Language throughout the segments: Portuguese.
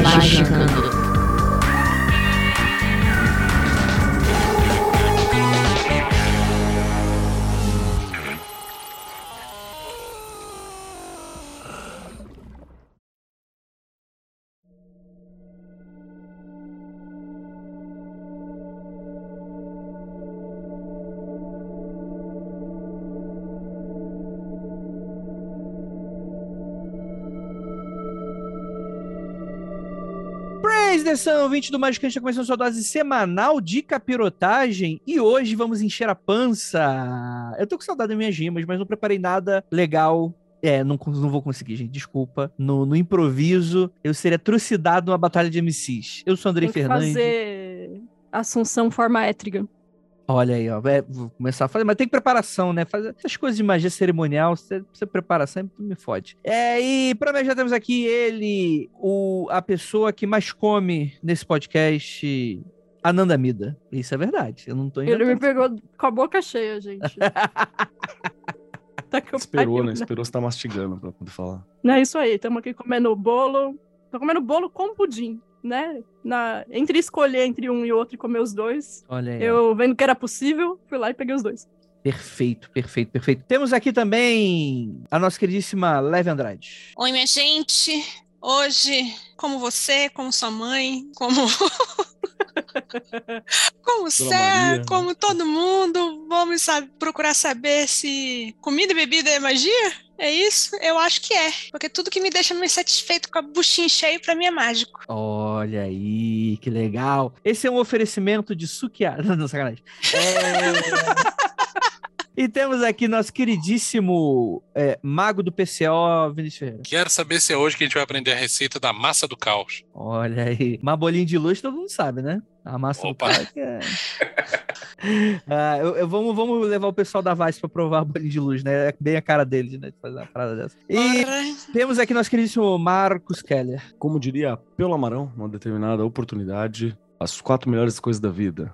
Magicando. Praise atenção, ouvinte do Magicante, está começando sua dose semanal de capirotagem e hoje vamos encher a pança. Eu tô com saudade das minhas rimas, mas não preparei nada legal é, não, não vou conseguir, gente. Desculpa. No, no improviso, eu seria trucidado numa batalha de MCs. Eu sou Andrei Tem que Fernandes. fazer Assunção forma étriga. Olha aí, ó. é, vou começar a fazer, mas tem preparação, né? Fazer essas coisas de magia cerimonial, você precisa preparar sempre, me fode. É, e pra mim já temos aqui ele, o, a pessoa que mais come nesse podcast, Ananda Mida. Isso é verdade. Eu não tô Ele me pegou com a boca cheia, gente. tá que eu Esperou, pariu, né? Esperou você tá mastigando pra poder falar. Não, é isso aí. Estamos aqui comendo bolo. Tô comendo bolo com pudim, né? Na... Entre escolher entre um e outro e comer os dois, Olha aí. eu vendo que era possível, fui lá e peguei os dois. Perfeito, perfeito, perfeito. Temos aqui também a nossa queridíssima Leve Andrade. Oi, minha gente. Hoje, como você, como sua mãe, como. como Sé, Maria. como todo mundo, vamos sa- procurar saber se comida e bebida é magia? É isso? Eu acho que é. Porque tudo que me deixa mais satisfeito com a buchinha cheia, pra mim é mágico. Olha aí, que legal. Esse é um oferecimento de suqueada. Não, sacanagem. É... e temos aqui nosso queridíssimo é, mago do PCO, Vinícius Ferreira. Quero saber se é hoje que a gente vai aprender a receita da massa do caos. Olha aí. Mas bolinho de luz todo mundo sabe, né? A massa Opa. do cara que é... Ah, eu, eu- vamos, vamos levar o pessoal da Vice pra provar bolinho de luz, né? É bem a cara deles, né? De fazer uma parada dessa. E Ora, temos aqui nosso queridíssimo Marcos Keller. Como diria Pelo Amarão, numa determinada oportunidade, as quatro melhores coisas da vida: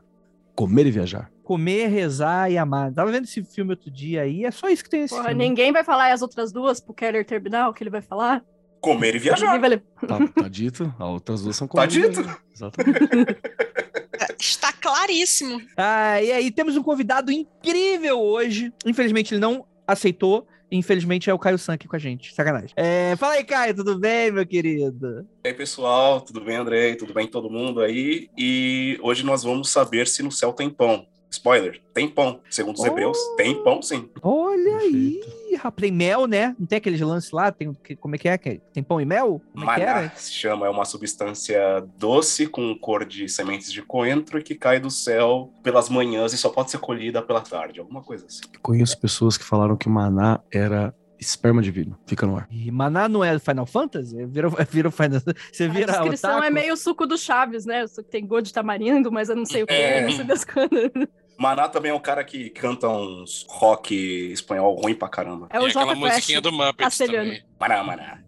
comer e viajar. Comer, rezar e amar. Tava vendo esse filme outro dia aí, é só isso que tem nesse Porra, filme. ninguém vai falar as outras duas pro Keller terminar o que ele vai falar? Comer e viajar. Vai. Tá, tá dito, as outras duas são Tá comer e dito. Exatamente. está claríssimo. Ah, e aí temos um convidado incrível hoje. Infelizmente ele não aceitou. Infelizmente é o Caio San aqui com a gente. Sacanagem. É, fala aí, Caio, tudo bem, meu querido? E aí, pessoal, tudo bem, Andrei? Tudo bem todo mundo aí? E hoje nós vamos saber se no céu tem pão. Spoiler, tem pão. Segundo os Oh. hebreus, tem pão sim. Olha aí, Perfeito. rapaz. Tem mel, né? Não tem aqueles lances lá? Tem, que- como é que é? Que- Tem pão e mel? Como é que Maná era? se chama, é uma substância doce com cor de sementes de coentro e que cai do céu pelas manhãs e só pode ser colhida pela tarde, alguma coisa assim. Conheço pessoas que falaram que maná era esperma divino. Fica no ar. E Maná não é Final Fantasy? Vira, vira o Final Você A vira descrição otaku? é meio suco do Chaves, né? Tem gosto de tamarindo, mas eu não sei o que É. é, não sei das coisas. Maná também é um cara que canta uns rock espanhol ruim pra caramba. É e o aquela Jota musiquinha do Muppets castelhano. também. Maná, maná.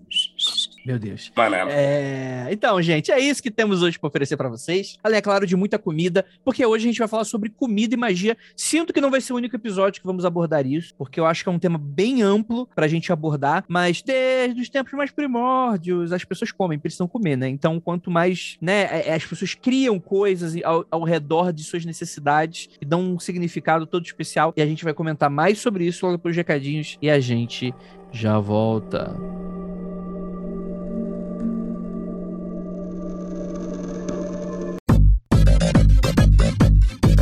Meu Deus. Maná. É, Então, gente, é isso que temos hoje para oferecer para vocês. Além, é claro, de muita comida, porque hoje a gente vai falar sobre comida e magia. Sinto que não vai ser o único episódio que vamos abordar isso, porque eu acho que é um tema bem amplo pra gente abordar, mas desde os tempos mais primórdios, as pessoas comem, precisam comer, né? Então, quanto mais, né, é- as pessoas criam coisas ao, ao redor de suas necessidades e dão um significado todo especial, e a gente vai comentar mais sobre isso logo dos recadinhos, e a gente já volta.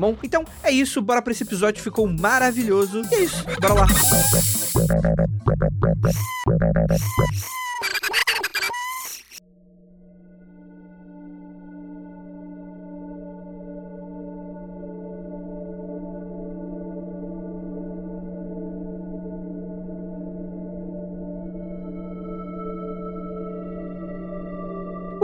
bom? Então é isso, bora pra esse episódio, ficou maravilhoso. E é isso, bora lá.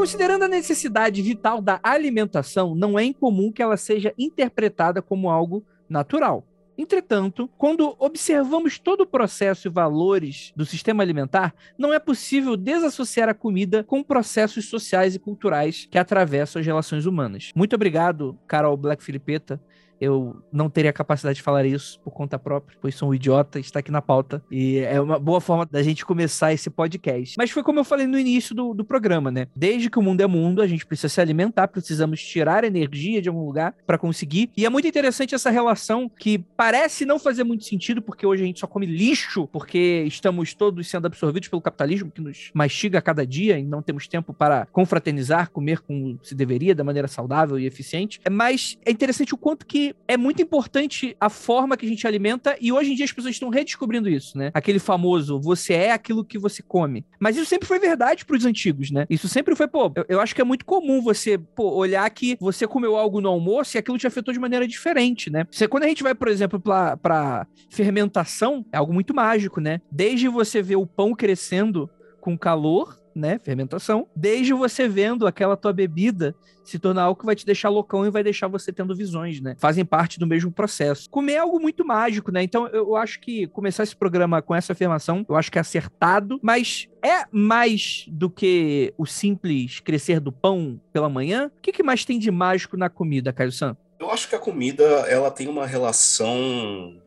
Considerando a necessidade vital da alimentação, não é incomum que ela seja interpretada como algo natural. Entretanto, quando observamos todo o processo e valores do sistema alimentar, não é possível desassociar a comida com processos sociais e culturais que atravessam as relações humanas. Muito obrigado, Carol Black Filipeta. Eu não teria capacidade de falar isso por conta própria, pois sou um idiota, está aqui na pauta. E é uma boa forma da gente começar esse podcast. Mas foi como eu falei no início do, do programa, né? Desde que o mundo é mundo, a gente precisa se alimentar, precisamos tirar energia de algum lugar para conseguir. E é muito interessante essa relação que parece não fazer muito sentido, porque hoje a gente só come lixo, porque estamos todos sendo absorvidos pelo capitalismo que nos mastiga a cada dia e não temos tempo para confraternizar, comer como se deveria, da maneira saudável e eficiente. Mas é interessante o quanto que é muito importante a forma que a gente alimenta e hoje em dia as pessoas estão redescobrindo isso, né? Aquele famoso você é aquilo que você come. Mas isso sempre foi verdade para os antigos, né? Isso sempre foi, pô, eu, eu, acho que é muito comum você, pô, olhar que você comeu algo no almoço e aquilo te afetou de maneira diferente, né? Você, quando a gente vai, por exemplo, para fermentação, é algo muito mágico, né? Desde você ver o pão crescendo com calor né, fermentação, desde você vendo aquela tua bebida se tornar algo que vai te deixar loucão e vai deixar você tendo visões, né? Fazem parte do mesmo processo. Comer é algo muito mágico, né? Então eu acho que começar esse programa com essa afirmação, eu acho que é acertado, mas é mais do que o simples crescer do pão pela manhã? O que, que mais tem de mágico na comida, Caio San? Eu acho que a comida, ela tem uma relação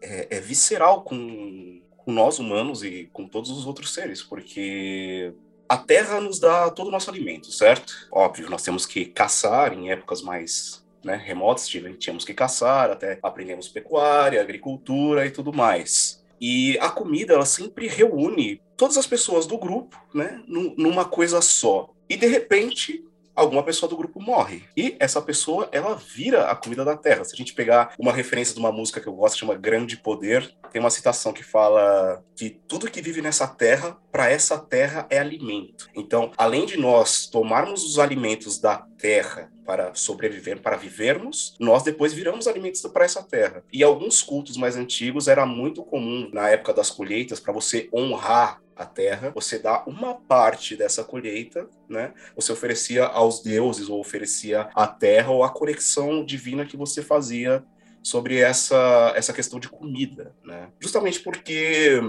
é, é visceral com, com nós humanos e com todos os outros seres, porque a terra nos dá todo o nosso alimento, certo? Óbvio, nós temos que caçar em épocas mais né, remotas, tínhamos que caçar, até aprendemos pecuária, agricultura e tudo mais. E a comida, ela sempre reúne todas as pessoas do grupo, né, numa coisa só. E de repente, alguma pessoa do grupo morre. E essa pessoa, ela vira a comida da terra. Se a gente pegar uma referência de uma música que eu gosto, chama Grande Poder, tem uma citação que fala que tudo que vive nessa terra, para essa terra é alimento. Então, além de nós tomarmos os alimentos da terra para sobreviver, para vivermos, nós depois viramos alimentos para essa terra. E alguns cultos mais antigos era muito comum na época das colheitas para você honrar a terra, você dá uma parte dessa colheita, né? Você oferecia aos deuses ou oferecia à terra ou a conexão divina que você fazia sobre essa essa questão de comida, né? Justamente porque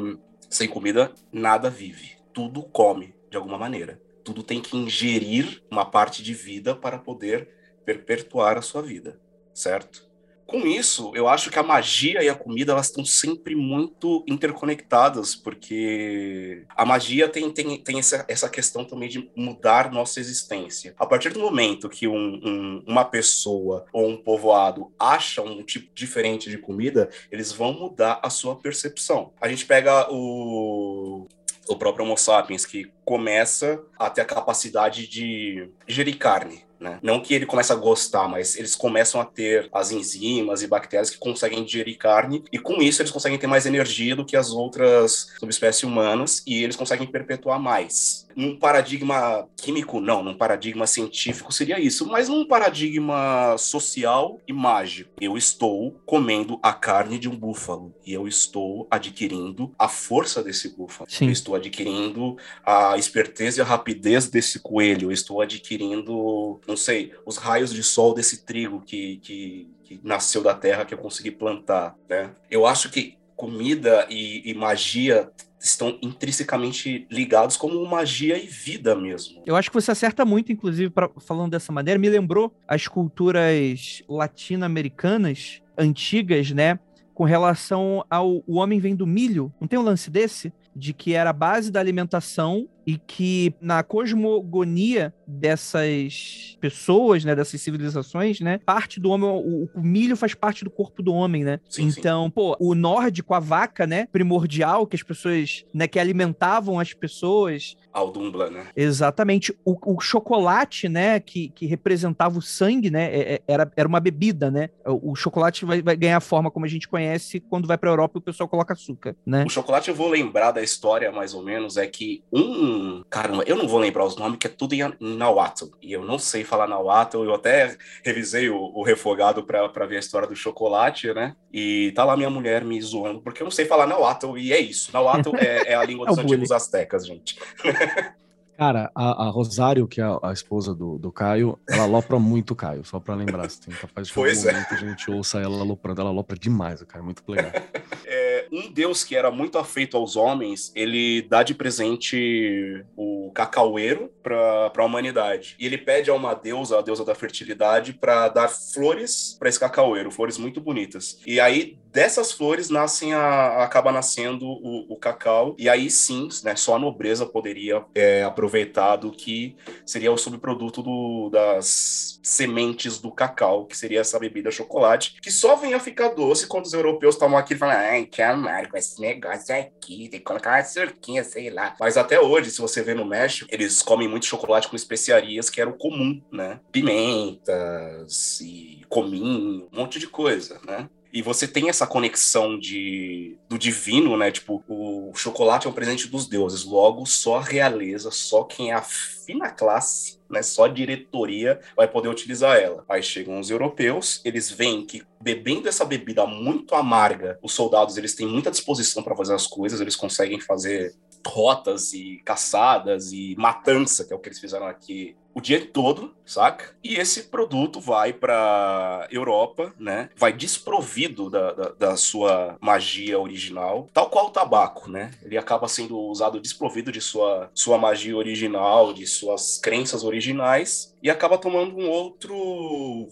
sem comida nada vive, tudo come de alguma maneira. Tudo tem que ingerir uma parte de vida para poder perpetuar a sua vida, certo? Com isso, eu acho que a magia e a comida elas estão sempre muito interconectadas, porque a magia tem, tem, tem essa, essa questão também de mudar nossa existência. A partir do momento que um, um, uma pessoa ou um povoado acha um tipo diferente de comida, eles vão mudar a sua percepção. A gente pega o o próprio Homo sapiens, que começa a ter a capacidade de gerir carne. Né? Não que ele comece a gostar, mas eles começam a ter as enzimas e bactérias que conseguem digerir carne, e com isso eles conseguem ter mais energia do que as outras subespécies humanas, e eles conseguem perpetuar mais. Num paradigma químico, não, num paradigma científico seria isso, mas num paradigma social e mágico. Eu estou comendo a carne de um búfalo, e eu estou adquirindo a força desse búfalo. Sim. Eu estou adquirindo a esperteza e a rapidez desse coelho, eu estou adquirindo não sei, os raios de sol desse trigo que, que, que nasceu da terra que eu consegui plantar, né? Eu acho que comida e, e magia estão intrinsecamente ligados como magia e vida mesmo. Eu acho que você acerta muito, inclusive, pra, falando dessa maneira. Me lembrou as culturas latino-americanas antigas, né? Com relação ao o homem vem do milho. Não tem um lance desse? De que era a base da alimentação e que na cosmogonia dessas pessoas, né, dessas civilizações, né, parte do homem, o, o milho faz parte do corpo do homem, né? Sim, sim. então, pô, o nórdico, a vaca, né, primordial que as pessoas, né, que alimentavam as pessoas, Aldumbla, né? Exatamente. O, o chocolate, né, que, que representava o sangue, né, é- é- era, era uma bebida, né? O, o chocolate vai, vai ganhar a forma como a gente conhece quando vai pra Europa e o pessoal coloca açúcar, né? O chocolate, eu vou lembrar da história, mais ou menos, é que um. Caramba, eu não vou lembrar os nomes, que é tudo em Nahuatl. E eu não sei falar Nahuatl. Eu até revisei o, o refogado pra ver a história do chocolate, né? E tá lá minha mulher me zoando, porque eu não sei falar Nahuatl. E é isso. Nahuatl é, é a língua É dos antigos astecas, gente. Cara, a, a Rosário, que é a, a esposa do, do Caio, ela alopra muito o Caio, só pra lembrar. Assim, capaz de Pois algum é. momento a gente ouça ela aloprando. Ela alopra demais o Caio, muito legal. Um deus que era muito afeito aos homens, ele dá de presente o cacaueiro para a humanidade. E ele pede a uma deusa, a deusa da fertilidade, para dar flores para esse cacaueiro, flores muito bonitas. E aí dessas flores nascem a, acaba nascendo o, o cacau. E aí sim, né, só a nobreza poderia é, aproveitar do que seria o subproduto do, das sementes do cacau, que seria essa bebida chocolate, que só vem a ficar doce quando os europeus tomam aquilo e falam, ai, que amargo esse negócio aqui, tem que colocar uma surquinha, sei lá. Mas até hoje, se você vê no México, eles comem muito chocolate com especiarias, que era o comum, né? Pimentas e cominho, um monte de coisa, né? E você tem essa conexão de, do divino, né? Tipo, o chocolate é um presente dos deuses. Logo, só a realeza, só quem é a fina classe, né? Só a diretoria vai poder utilizar ela. Aí chegam os europeus, eles veem que bebendo essa bebida muito amarga, os soldados eles têm muita disposição para fazer as coisas, eles conseguem fazer rotas e caçadas e matança, que é o que eles fizeram aqui o dia todo, saca? E esse produto vai para Europa, né? Vai desprovido da, da, da sua magia original, tal qual o tabaco, né? Ele acaba sendo usado desprovido de sua, sua magia original, de suas crenças originais, e acaba tomando um outro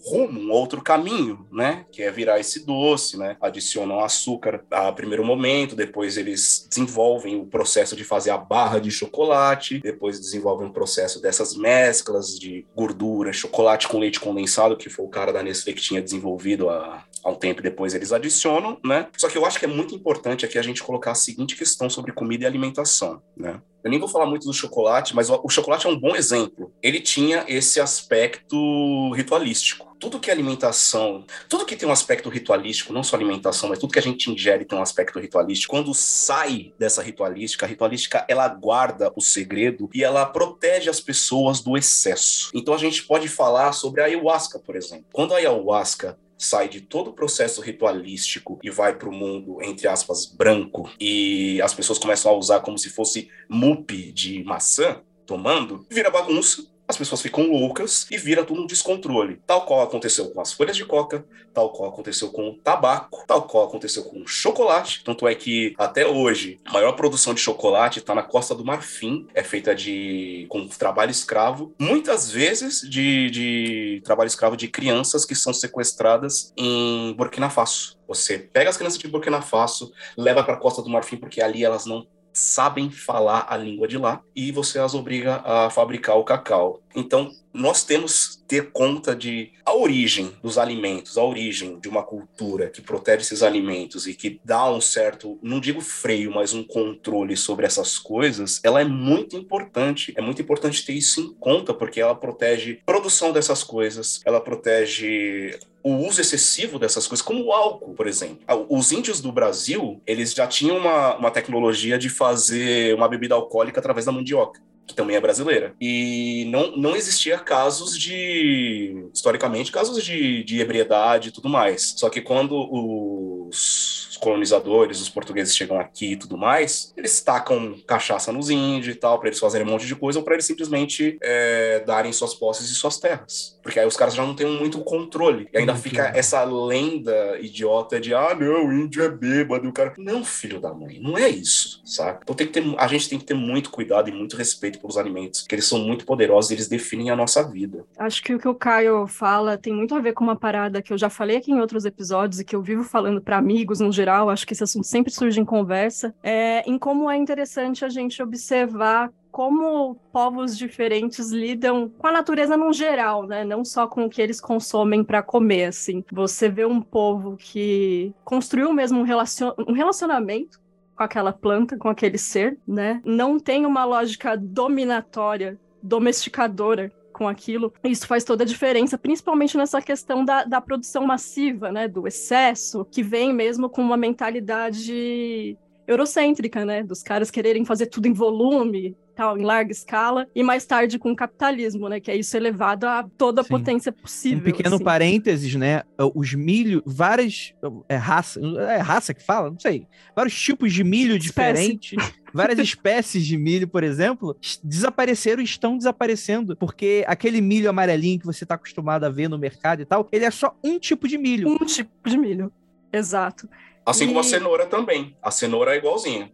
rumo, um outro caminho, né? Que é virar esse doce, né? Adicionam açúcar a primeiro momento, depois eles desenvolvem o processo de fazer a barra de chocolate, depois desenvolvem um processo dessas mesclas de gordura, chocolate com leite condensado, que foi o cara da Nestlé que tinha desenvolvido há, há um tempo depois eles adicionam, né? Só que eu acho que é muito importante aqui a gente colocar a seguinte questão sobre comida e alimentação, né? Eu nem vou falar muito do chocolate, mas o, o chocolate é um bom exemplo. Ele tinha esse aspecto ritualístico. Tudo que é alimentação, tudo que tem um aspecto ritualístico, não só alimentação, mas tudo que a gente ingere tem um aspecto ritualístico. Quando sai dessa ritualística, a ritualística ela guarda o segredo e ela protege as pessoas do excesso. Então a gente pode falar sobre a ayahuasca, por exemplo. Quando a ayahuasca sai de todo o processo ritualístico e vai para o mundo, entre aspas, branco, e as pessoas começam a usar como se fosse mupe de maçã, tomando, vira bagunça, as as pessoas ficam loucas e vira tudo um descontrole. Tal qual aconteceu com as folhas de coca, tal qual aconteceu com o tabaco, tal qual aconteceu com o chocolate. Tanto é que até hoje a maior produção de chocolate está na Costa do Marfim, é feita de com trabalho escravo, muitas vezes de, de trabalho escravo de crianças que são sequestradas em Burkina Faso. Você pega as crianças de Burkina Faso, leva para a Costa do Marfim porque ali elas não sabem falar a língua de lá e você as obriga a fabricar o cacau. Então, nós temos ter conta de a origem dos alimentos, a origem de uma cultura que protege esses alimentos e que dá um certo, não digo freio, mas um controle sobre essas coisas, ela é muito importante. É muito importante ter isso em conta, porque ela protege a produção dessas coisas, ela protege o uso excessivo dessas coisas, como o álcool, por exemplo. Ah, Os índios do Brasil, eles já tinham uma, uma tecnologia de fazer uma bebida alcoólica através da mandioca que também é brasileira. E não, não existia casos de, historicamente, casos de, de ebriedade e tudo mais. Só que quando os colonizadores, os portugueses chegam aqui e tudo mais, eles tacam cachaça nos índios e tal, para eles fazerem um monte de coisa, ou para eles simplesmente é, darem suas posses e suas terras. Porque aí os caras já não têm muito controle. E ainda Muito fica legal. essa lenda idiota de, ah, não, o índio é bêbado, o cara. Não, filho da mãe, não é isso, saca? Então tem que ter, a gente tem que ter muito cuidado e muito respeito pelos alimentos, que eles são muito poderosos e eles definem a nossa vida. Acho que o que o Caio fala tem muito a ver com uma parada que eu já falei aqui em outros episódios e que eu vivo falando para amigos no geral. Acho que esse assunto sempre surge em conversa. É em como é interessante a gente observar como povos diferentes lidam com a natureza no geral, né? Não só com o que eles consomem para comer, assim. Você vê um povo que construiu mesmo um, relacion... um relacionamento com aquela planta, com aquele ser, né? Não tem uma lógica dominatória, domesticadora com aquilo. Isso faz toda a diferença, principalmente nessa questão da, da produção massiva, né? Do excesso, que vem mesmo com uma mentalidade eurocêntrica, né? Dos caras quererem fazer tudo em volume, tal, em larga escala, e mais tarde com o capitalismo, né? Que é isso elevado a toda a Sim. potência possível. Um pequeno assim. parênteses, né? Os milho, várias. É raça. É raça que fala? Não sei. Vários tipos de milho Espécie. diferentes. Várias espécies de milho, por exemplo, desapareceram e estão desaparecendo. Porque aquele milho amarelinho que você está acostumado a ver no mercado e tal, ele é só um tipo de milho. Um tipo de milho. Exato. Assim como a E- cenoura também. A cenoura é igualzinha.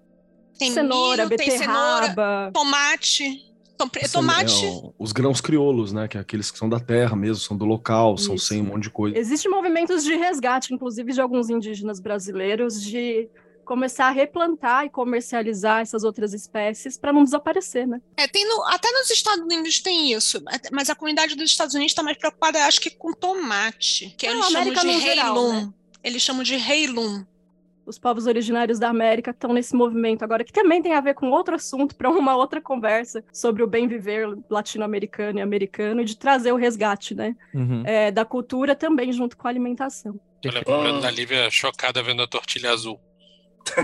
Tem cenoura, milho, tem cenoura, beterraba. tomate. Tom- São- Tomate. é, os grãos crioulos, né? Que é aqueles que são da terra mesmo, são do local, são Isso. sem um monte de coisa. Existem movimentos de resgate, inclusive de alguns indígenas brasileiros, de começar a replantar e comercializar essas outras espécies para não desaparecer, né? É, tem no- até nos Estados Unidos tem isso, mas a comunidade dos Estados Unidos está mais preocupada, acho que com tomate, que Não, eles chamam de né? Eles chamam de heirloom. Os povos originários da América estão nesse movimento agora, que também tem a ver com outro assunto para uma outra conversa sobre o bem viver latino-americano e americano e de trazer o resgate, né? Uhum. É, da cultura também junto com a alimentação. Tô lembrando da Lívia chocada vendo a tortilha azul.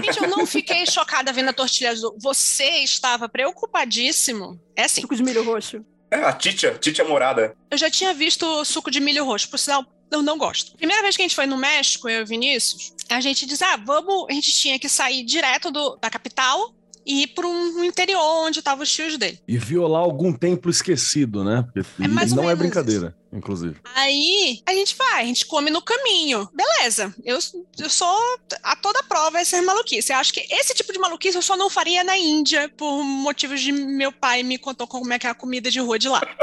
Gente, eu não fiquei chocada vendo a tortilha azul. Você estava preocupadíssimo. É assim, Suco de milho roxo. É, a Titia, Titia Morada. eu já tinha visto suco de milho roxo, por sinal, eu não gosto. Primeira vez que a gente foi no México, eu e o Vinícius, a gente diz, ah, vamos, a gente tinha que sair direto do- da capital e ir para um interior onde estavam os tios dele. E violar algum templo esquecido, né? Porque É não é brincadeira, inclusive. Aí a gente vai, a gente come no caminho. Beleza, eu, eu sou a toda prova essas maluquices. Eu acho que esse tipo de maluquice eu só não faria na Índia, por motivos de meu pai me contou como é que é a comida de rua de lá.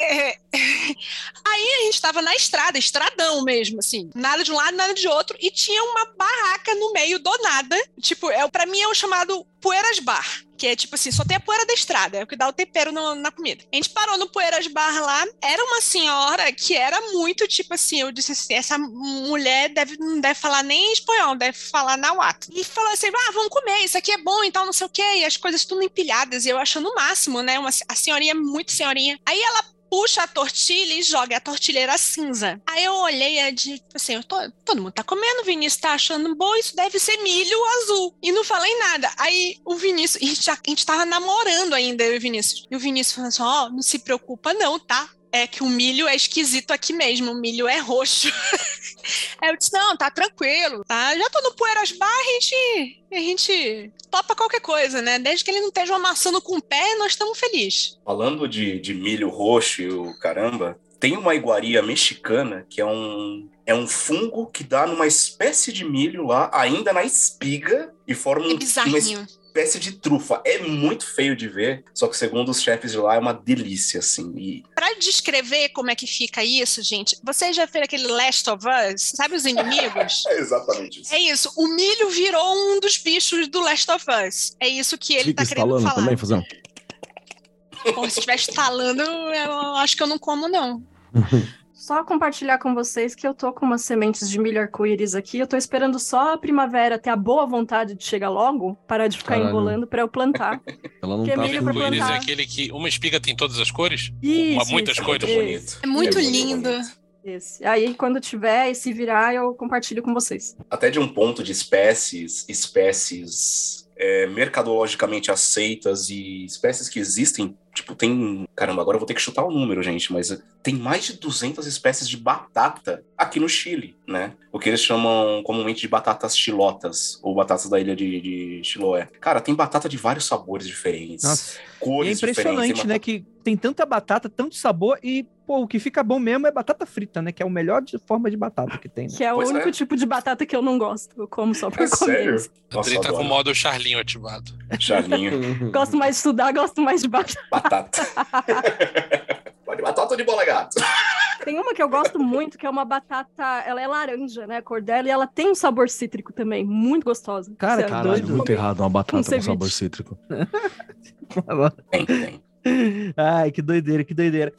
É, Aí a gente tava na estrada, estradão mesmo, assim, nada de um lado, nada de outro, e tinha uma barraca no meio do nada. Tipo, é, para mim é o chamado Poeiras Bar. Que é tipo assim, só tem a poeira da estrada, é o que dá o tempero no- na comida. A gente parou no Poeiras Bar lá, era uma senhora que era muito tipo assim, eu disse assim, essa mulher deve, não deve falar nem espanhol, deve falar náhuatl. E falou assim, ah, vamos comer, isso aqui é bom e tal, não sei o quê, e as coisas tudo empilhadas, e eu achando o máximo, né, uma, a senhorinha muito senhorinha. Aí ela puxa a tortilha e joga a tortilha era cinza. Aí eu olhei e de, assim, eu tô, todo mundo tá comendo, o Vinícius tá achando bom, isso deve ser milho azul. E não falei nada. Aí o Vinícius, a gente, a gente tava namorando ainda, eu e o Vinícius. E o Vinícius falou assim, ó, não se preocupa não, tá? É que o milho é esquisito aqui mesmo, o milho é roxo. Aí eu disse, não, tá tranquilo, tá? Já tô no Poeiras Bar, a gente, a gente topa qualquer coisa, né? Desde que ele não esteja amassando com o pé, nós estamos felizes. Falando de, de milho roxo e o caramba, tem uma iguaria mexicana que é um, é um fungo que dá numa espécie de milho lá, ainda na espiga, e forma É um, uma bizarrinho. Espécie de trufa. É muito feio de ver, só que segundo os chefes de lá é uma delícia, assim. E Pra descrever como é que fica isso, gente, vocês já viram aquele Last of Us? Sabe os inimigos? é exatamente isso. É isso, o milho virou um dos bichos do Last of Us. É isso que ele Fica tá querendo falar. também, Fazão? Pô, se estiver instalando, eu acho que eu não como, não. Só compartilhar com vocês que eu tô com umas sementes de milho arco-íris aqui. Eu tô esperando só a primavera ter a boa vontade de chegar logo, parar de ficar Caralho. enrolando pra eu plantar. Ela não Que tá milho Arco-íris é aquele que uma espiga tem todas as cores? Isso, Uma, muitas isso. cores? Bonito. É muito muito lindo. bonito. Esse. Aí, quando tiver e se virar, eu compartilho com vocês. Até de um ponto de espécies, espécies é, mercadologicamente aceitas e espécies que existem, tipo, tem... Caramba, agora eu vou ter que chutar o número, gente, mas tem mais de 200 espécies de batata aqui no Chile, né? O que eles chamam comumente de batatas chilotas, ou batatas da ilha de, de Chiloé. Cara, tem batata de vários sabores diferentes, Nossa. E é cores impressionante, diferentes. né? Que tem tanta batata, tanto sabor e, pô, o que fica bom mesmo é batata frita, né? Que é o melhor de forma de batata que tem. Né? Que é o Pois único é. tipo de batata que eu não gosto. Eu como só por É comer. sério? A Nossa, Dri tá com o modo Charlinho ativado. Charlinho. Gosto mais de estudar, gosto mais de batata. batata. Pode batata de bola gato. Tem uma que eu gosto muito, que é uma batata. Ela é laranja, né? A cor dela, e ela tem um sabor cítrico também, muito gostosa. Cara, é Caralho, doido. muito errado uma batata Um com sabor cítrico. Tem, tem. Ai, que doideira, que doideira.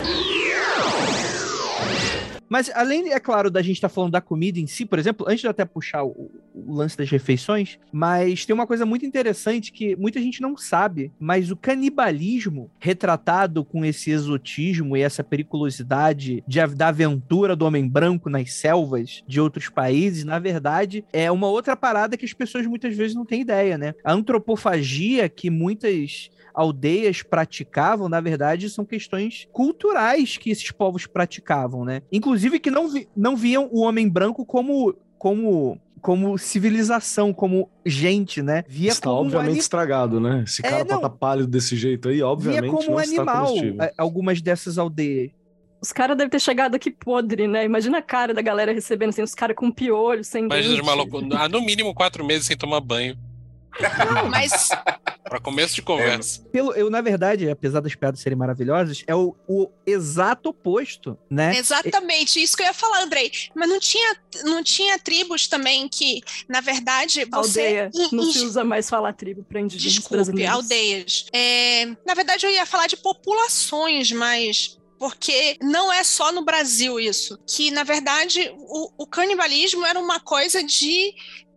Mas além, é claro, da gente estar falando da comida em si, por exemplo, antes de eu até puxar o, o lance das refeições, mas tem uma coisa muito interessante que muita gente não sabe, mas o canibalismo retratado com esse exotismo e essa periculosidade de, da aventura do homem branco nas selvas de outros países, na verdade, é uma outra parada que as pessoas muitas vezes não têm ideia, né? A antropofagia que muitas aldeias praticavam, na verdade, são questões culturais que esses povos praticavam, né? Inclusive que não, vi- não viam o homem branco como como como civilização, como gente, né? Via Está como um obviamente ani- estragado, né? Esse É, cara pra não. tá pálido desse jeito aí, via obviamente como um não está animal comestível. é, algumas dessas aldeias. Os caras devem ter chegado aqui podre, né? Imagina a cara da galera recebendo assim, os caras com piolho, sem Imagina dente. os malucos, há no mínimo quatro meses sem tomar banho. Não, mas Pra começo de conversa. Pelo, eu, na verdade, apesar das piadas serem maravilhosas, é o, o exato oposto, né? exatamente isso que eu ia falar, Andrei. Mas não tinha, não tinha tribos também que, na verdade, você. Aldeia. in- Não in- se usa mais falar tribo para indígenas Desculpe, brasileiros. aldeias. É, na verdade, eu ia falar de populações, mas. Porque não é só no Brasil isso. Que, na verdade, o, o canibalismo era uma coisa de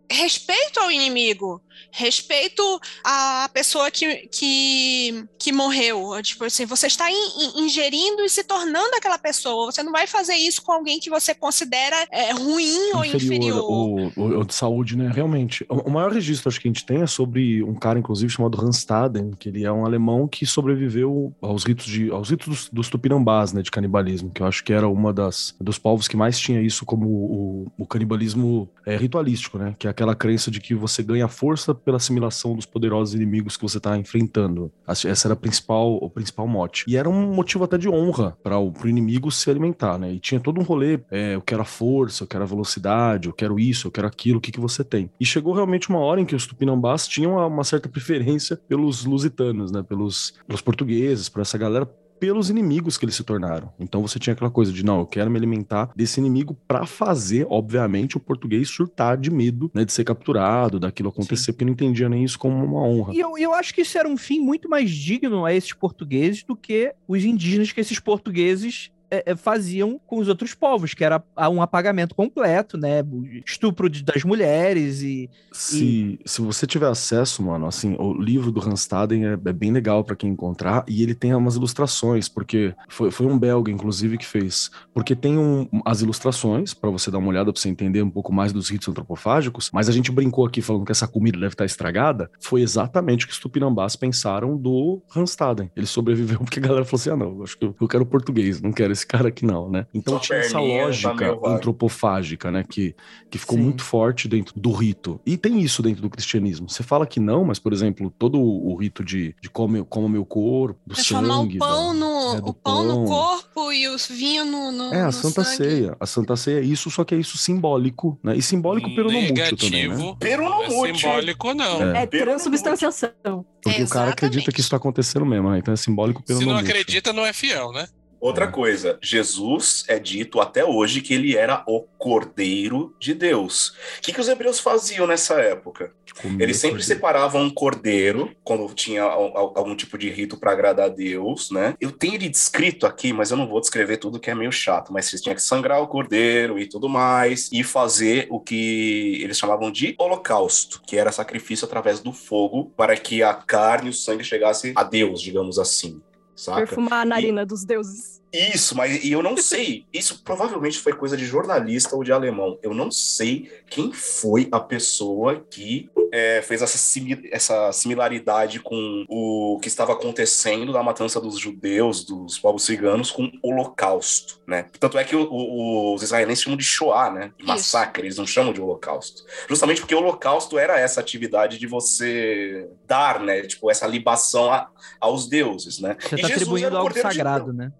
respeito ao inimigo, respeito à pessoa que, que, que morreu. Tipo assim, você está in- in- ingerindo e se tornando aquela pessoa. Você não vai fazer isso com alguém que você considera é, ruim ou inferior. O, o- o de saúde, né? Realmente. O, o maior registro acho que a gente tem é sobre um cara, inclusive, chamado Hans Staden, que ele é um alemão que sobreviveu aos ritos de aos ritos dos, dos tupinambás, né? De canibalismo, que eu acho que era uma das dos povos que mais tinha isso como o, o canibalismo é, ritualístico, né? Que é aquela crença de que você ganha força pela assimilação dos poderosos inimigos que você tá enfrentando. Essa era a principal, o principal mote. E era um motivo até de honra para o inimigo se alimentar, né? E tinha todo um rolê, é, eu quero a força, eu quero a velocidade, eu quero isso, eu quero aquilo, o que, que você tem? E chegou realmente uma hora em que os tupinambás tinham uma, uma certa preferência pelos lusitanos, né? Pelos, pelos portugueses, por essa galera pelos inimigos que eles se tornaram. Então você tinha aquela coisa de não, eu quero me alimentar desse inimigo pra fazer, obviamente, o português surtar de medo, né, de ser capturado, daquilo acontecer, porque não entendia nem isso como uma honra. E eu, eu acho que isso era um fim muito mais digno a esses portugueses do que os indígenas que esses portugueses é, é, faziam com os outros povos, que era a- um apagamento completo, né? Estupro de- das mulheres e. Se, se você tiver acesso, mano, assim, o livro do Hanstaden é, é bem legal pra quem encontrar e ele tem umas ilustrações, porque foi, foi um belga, inclusive, que fez. Porque tem um- as ilustrações pra você dar uma olhada, pra você entender um pouco mais dos ritos antropofágicos, mas a gente brincou aqui falando que essa comida deve estar estragada. Foi exatamente o que os tupinambás pensaram do Hanstaden. Ele sobreviveu porque a galera falou assim: ah, não, acho que eu, eu quero português, não quero esse esse cara aqui não, né? Então Sua tinha essa tá lógica vaga. antropofágica, né? Que, que ficou Sim. muito forte dentro do rito. E tem isso dentro do cristianismo. Você fala que não, mas, por exemplo, todo o rito de, de come, coma meu corpo, do Transformar sangue. o pão, da- no, é, do o pão, no pão. corpo e o vinho no, no É, a no Santa sangue. Ceia. A Santa Ceia é isso, só que é isso simbólico, né? E simbólico pelo no mútil também, né? Negativo. Pero Não é no simbólico, não. É. É transubstanciação. Porque o cara acredita Exatamente. que isso tá acontecendo mesmo, né? Então é simbólico pelo Se não acredita, não é fiel, né? Outra É. coisa, Jesus é dito até hoje que ele era o Cordeiro de Deus. O que, que os hebreus faziam nessa época? Comia Eles sempre cordeiro. separavam um cordeiro quando tinha al- al- algum tipo de rito para agradar a Deus, né? Eu tenho ele descrito aqui, mas eu não vou descrever tudo que é meio chato. Mas vocês tinham que sangrar o cordeiro e tudo mais e fazer o que eles chamavam de holocausto, que era sacrifício através do fogo para que a carne e o sangue chegasse a Deus, digamos assim. Saca? Perfumar a narina dos deuses. Isso, mas e eu não sei. Isso provavelmente foi coisa de jornalista ou de alemão. Eu não sei quem foi a pessoa que é, fez essa, simi- essa similaridade com o que estava acontecendo na matança dos judeus, dos povos ciganos, com o Holocausto, né? Tanto é que o- o- os israelenses chamam de Shoah, né? De Isso. massacre, eles não chamam de Holocausto. Justamente porque o Holocausto era essa atividade de você dar, né? Tipo, essa libação a- aos deuses, né? Você E tá Jesus atribuindo algo Cordeiro de sagrado, né?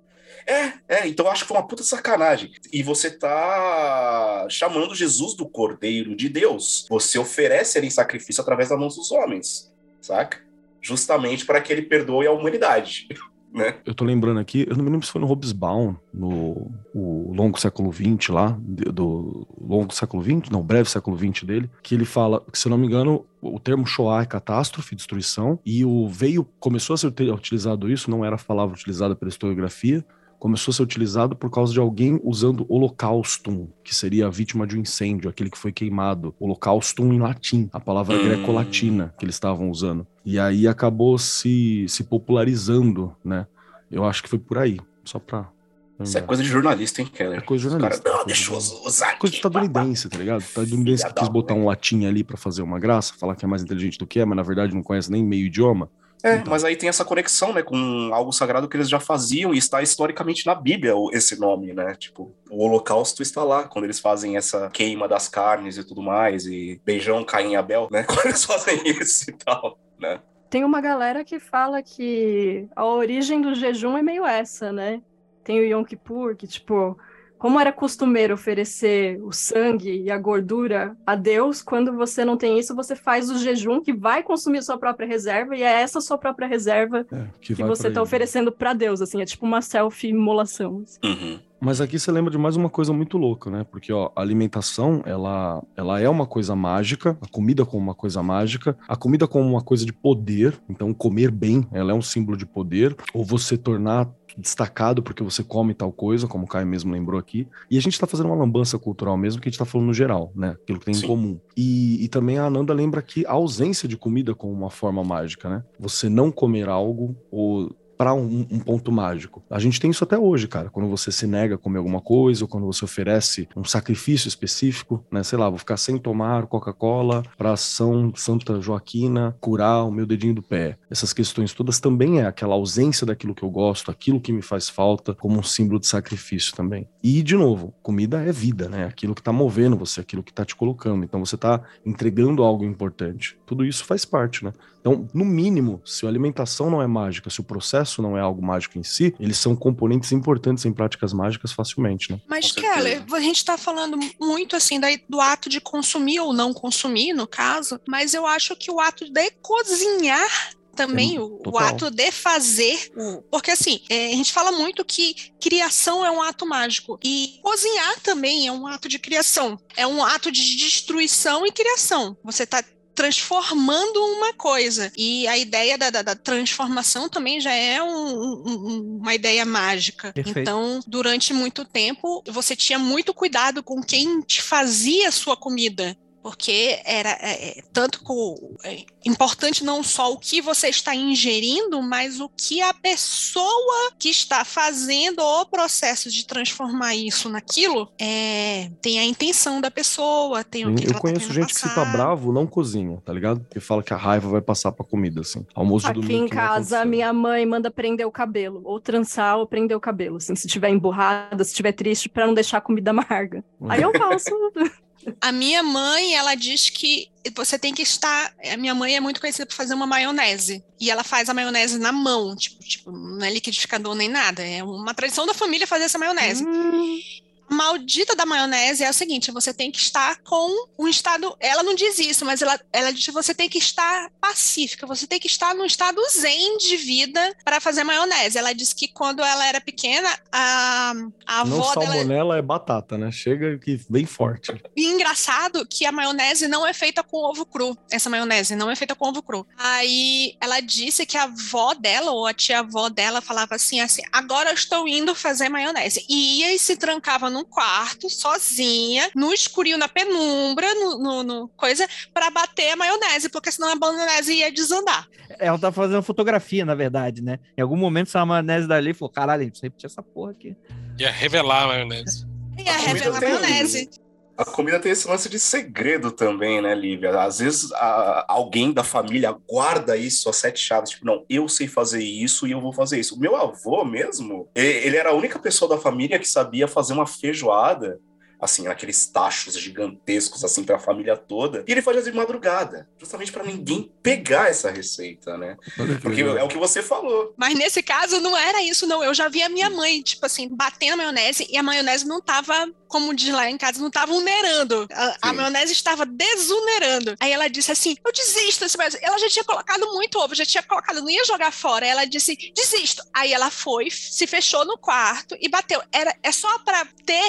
É, é, então eu acho que foi uma puta sacanagem. E você tá chamando Jesus do Cordeiro de Deus. Você oferece ele em sacrifício através das mãos dos homens, saca? Justamente para que ele perdoe a humanidade, né? Eu tô lembrando aqui, eu não me lembro se foi no Hobsbawm, no o longo século XX lá, do longo século XX, não, breve século XX dele, que ele fala, que se eu não me engano, o termo Shoah é catástrofe, destruição, e o veio, começou a ser ut- utilizado isso, não era a palavra utilizada pela historiografia, começou a ser utilizado por causa de alguém usando holocaustum, que seria a vítima de um incêndio, aquele que foi queimado. Holocaustum em latim, a palavra greco-latina que eles estavam usando. E aí acabou se, se popularizando, né? Eu acho que foi por aí, só pra. Isso é coisa de jornalista, hein, Keller? É coisa de jornalista. caras, não, deixa eu de- usar aqui. Coisa estadunidense, tá ligado? Estadunidense que quis botar um latim ali pra fazer uma graça, falar que é mais inteligente do que é, mas na verdade não conhece nem meio idioma. É, Então. mas aí tem essa conexão, né, com algo sagrado que eles já faziam e está historicamente na Bíblia esse nome, né? Tipo, o Holocausto está lá quando eles fazem essa queima das carnes e tudo mais e beijão Caim e Abel, né? Quando eles fazem isso e tal, né? Tem uma galera que fala que a origem do jejum é meio essa, né? Tem o Yom Kippur, que, tipo, como era costumeiro oferecer o sangue e a gordura a Deus, quando você não tem isso, você faz o jejum que vai consumir sua própria reserva, e é essa sua própria reserva É, que vai você tá ele. oferecendo para Deus, assim, é tipo uma self-imolação. assim. Uhum. Mas aqui você lembra de mais uma coisa muito louca, né? Porque ó, a alimentação, ela, ela é uma coisa mágica, a comida como uma coisa mágica, a comida como uma coisa de poder, então comer bem, ela é um símbolo de poder, ou você tornar destacado porque você come tal coisa, como o Caio mesmo lembrou aqui. E a gente tá fazendo uma lambança cultural mesmo, que a gente tá falando no geral, né? Aquilo que tem Sim. em comum. E, e também a Ananda lembra que a ausência de comida como uma forma mágica, né? Você não comer algo ou para um, um ponto mágico. A gente tem isso até hoje, cara. Quando você se nega a comer alguma coisa, ou quando você oferece um sacrifício específico, né? Sei lá, vou ficar sem tomar Coca-Cola para São Santa Joaquina curar o meu dedinho do pé. Essas questões todas também é aquela ausência daquilo que eu gosto, aquilo que me faz falta, como um símbolo de sacrifício também. E, de novo, comida é vida, né? Aquilo que tá movendo você, aquilo que tá te colocando. Então você tá entregando algo importante. Tudo isso faz parte, né? Então, no mínimo, se a alimentação não é mágica, se o processo não é algo mágico em si, eles são componentes importantes em práticas mágicas facilmente, né? Mas. Keller, a gente está falando muito assim daí do ato de consumir ou não consumir, no caso, mas eu acho que o ato de cozinhar também, o, o ato de fazer, o- porque assim, é, a gente fala muito que criação é um ato mágico e cozinhar também é um ato de criação, é um ato de destruição e criação. Você está transformando uma coisa. E a ideia da, da- da transformação também já é um- um- um- uma ideia mágica. Perfeito. Então, durante muito tempo, você tinha muito cuidado com quem te fazia a sua comida. Porque era é, é, tanto com, é, importante não só o que você está ingerindo, mas o que a pessoa que está fazendo o processo de transformar isso naquilo é, tem a intenção da pessoa, tem o que Eu ela conheço tá gente que se tá passar. bravo não cozinha, tá ligado? Porque fala que a raiva vai passar pra comida, assim. Almoço de Aqui domingo em que não casa, minha mãe manda prender o cabelo, ou trançar ou prender o cabelo, assim, se tiver emburrada, se tiver triste, pra não deixar a comida amarga. Aí eu faço. A minha mãe, ela diz que você tem que estar. A minha mãe é muito conhecida por fazer uma maionese. E ela faz a maionese na mão, tipo, tipo não é liquidificador nem nada. É uma tradição da família fazer essa maionese. Hum, maldita da maionese é o seguinte: você tem que estar com um estado. Ela não diz isso, mas ela, ela diz que você tem que estar pacífica, você tem que estar num estado zen de vida para fazer maionese. Ela disse que quando ela era pequena, a, a Não avó dela. salmonela é batata, né? Chega que bem forte. E engraçado que a maionese não é feita com ovo cru. Essa maionese não é feita com ovo cru. Aí ela disse que a avó dela, ou a tia-avó dela, falava assim, assim, agora eu estou indo fazer maionese. E ia e se trancava num quarto, sozinha, no escurinho, na penumbra, no, no- no coisa, para bater a maionese, porque senão a maionese ia desandar. Ela tá fazendo fotografia, na verdade, né? Em algum momento, essa maionese dali e falou: caralho, a gente precisa repetir essa porra aqui. Ia revelar a maionese. Ia A revelar a tem- maionese. A comida tem esse lance de segredo também, né, Lívia? Às vezes a- alguém da família guarda isso a sete chaves, tipo, não, eu sei fazer isso e eu vou fazer isso. O meu avô mesmo, ele era a única pessoa da família que sabia fazer uma feijoada, assim, aqueles tachos gigantescos, assim, pra família toda, e ele fazia de madrugada, justamente pra ninguém pegar essa receita, né? Porque é o que você falou. Mas nesse caso não era isso, não. Eu já vi a minha mãe, tipo assim, batendo a maionese e a maionese não tava, como diz lá em casa, não tava unerando. A, a maionese estava desunerando. Aí ela disse assim: Eu desisto. desse maionese." Ela já tinha colocado muito ovo, já tinha colocado, não ia jogar fora. Ela disse: Desisto. Aí ela foi, se fechou no quarto e bateu. Era, é só para ter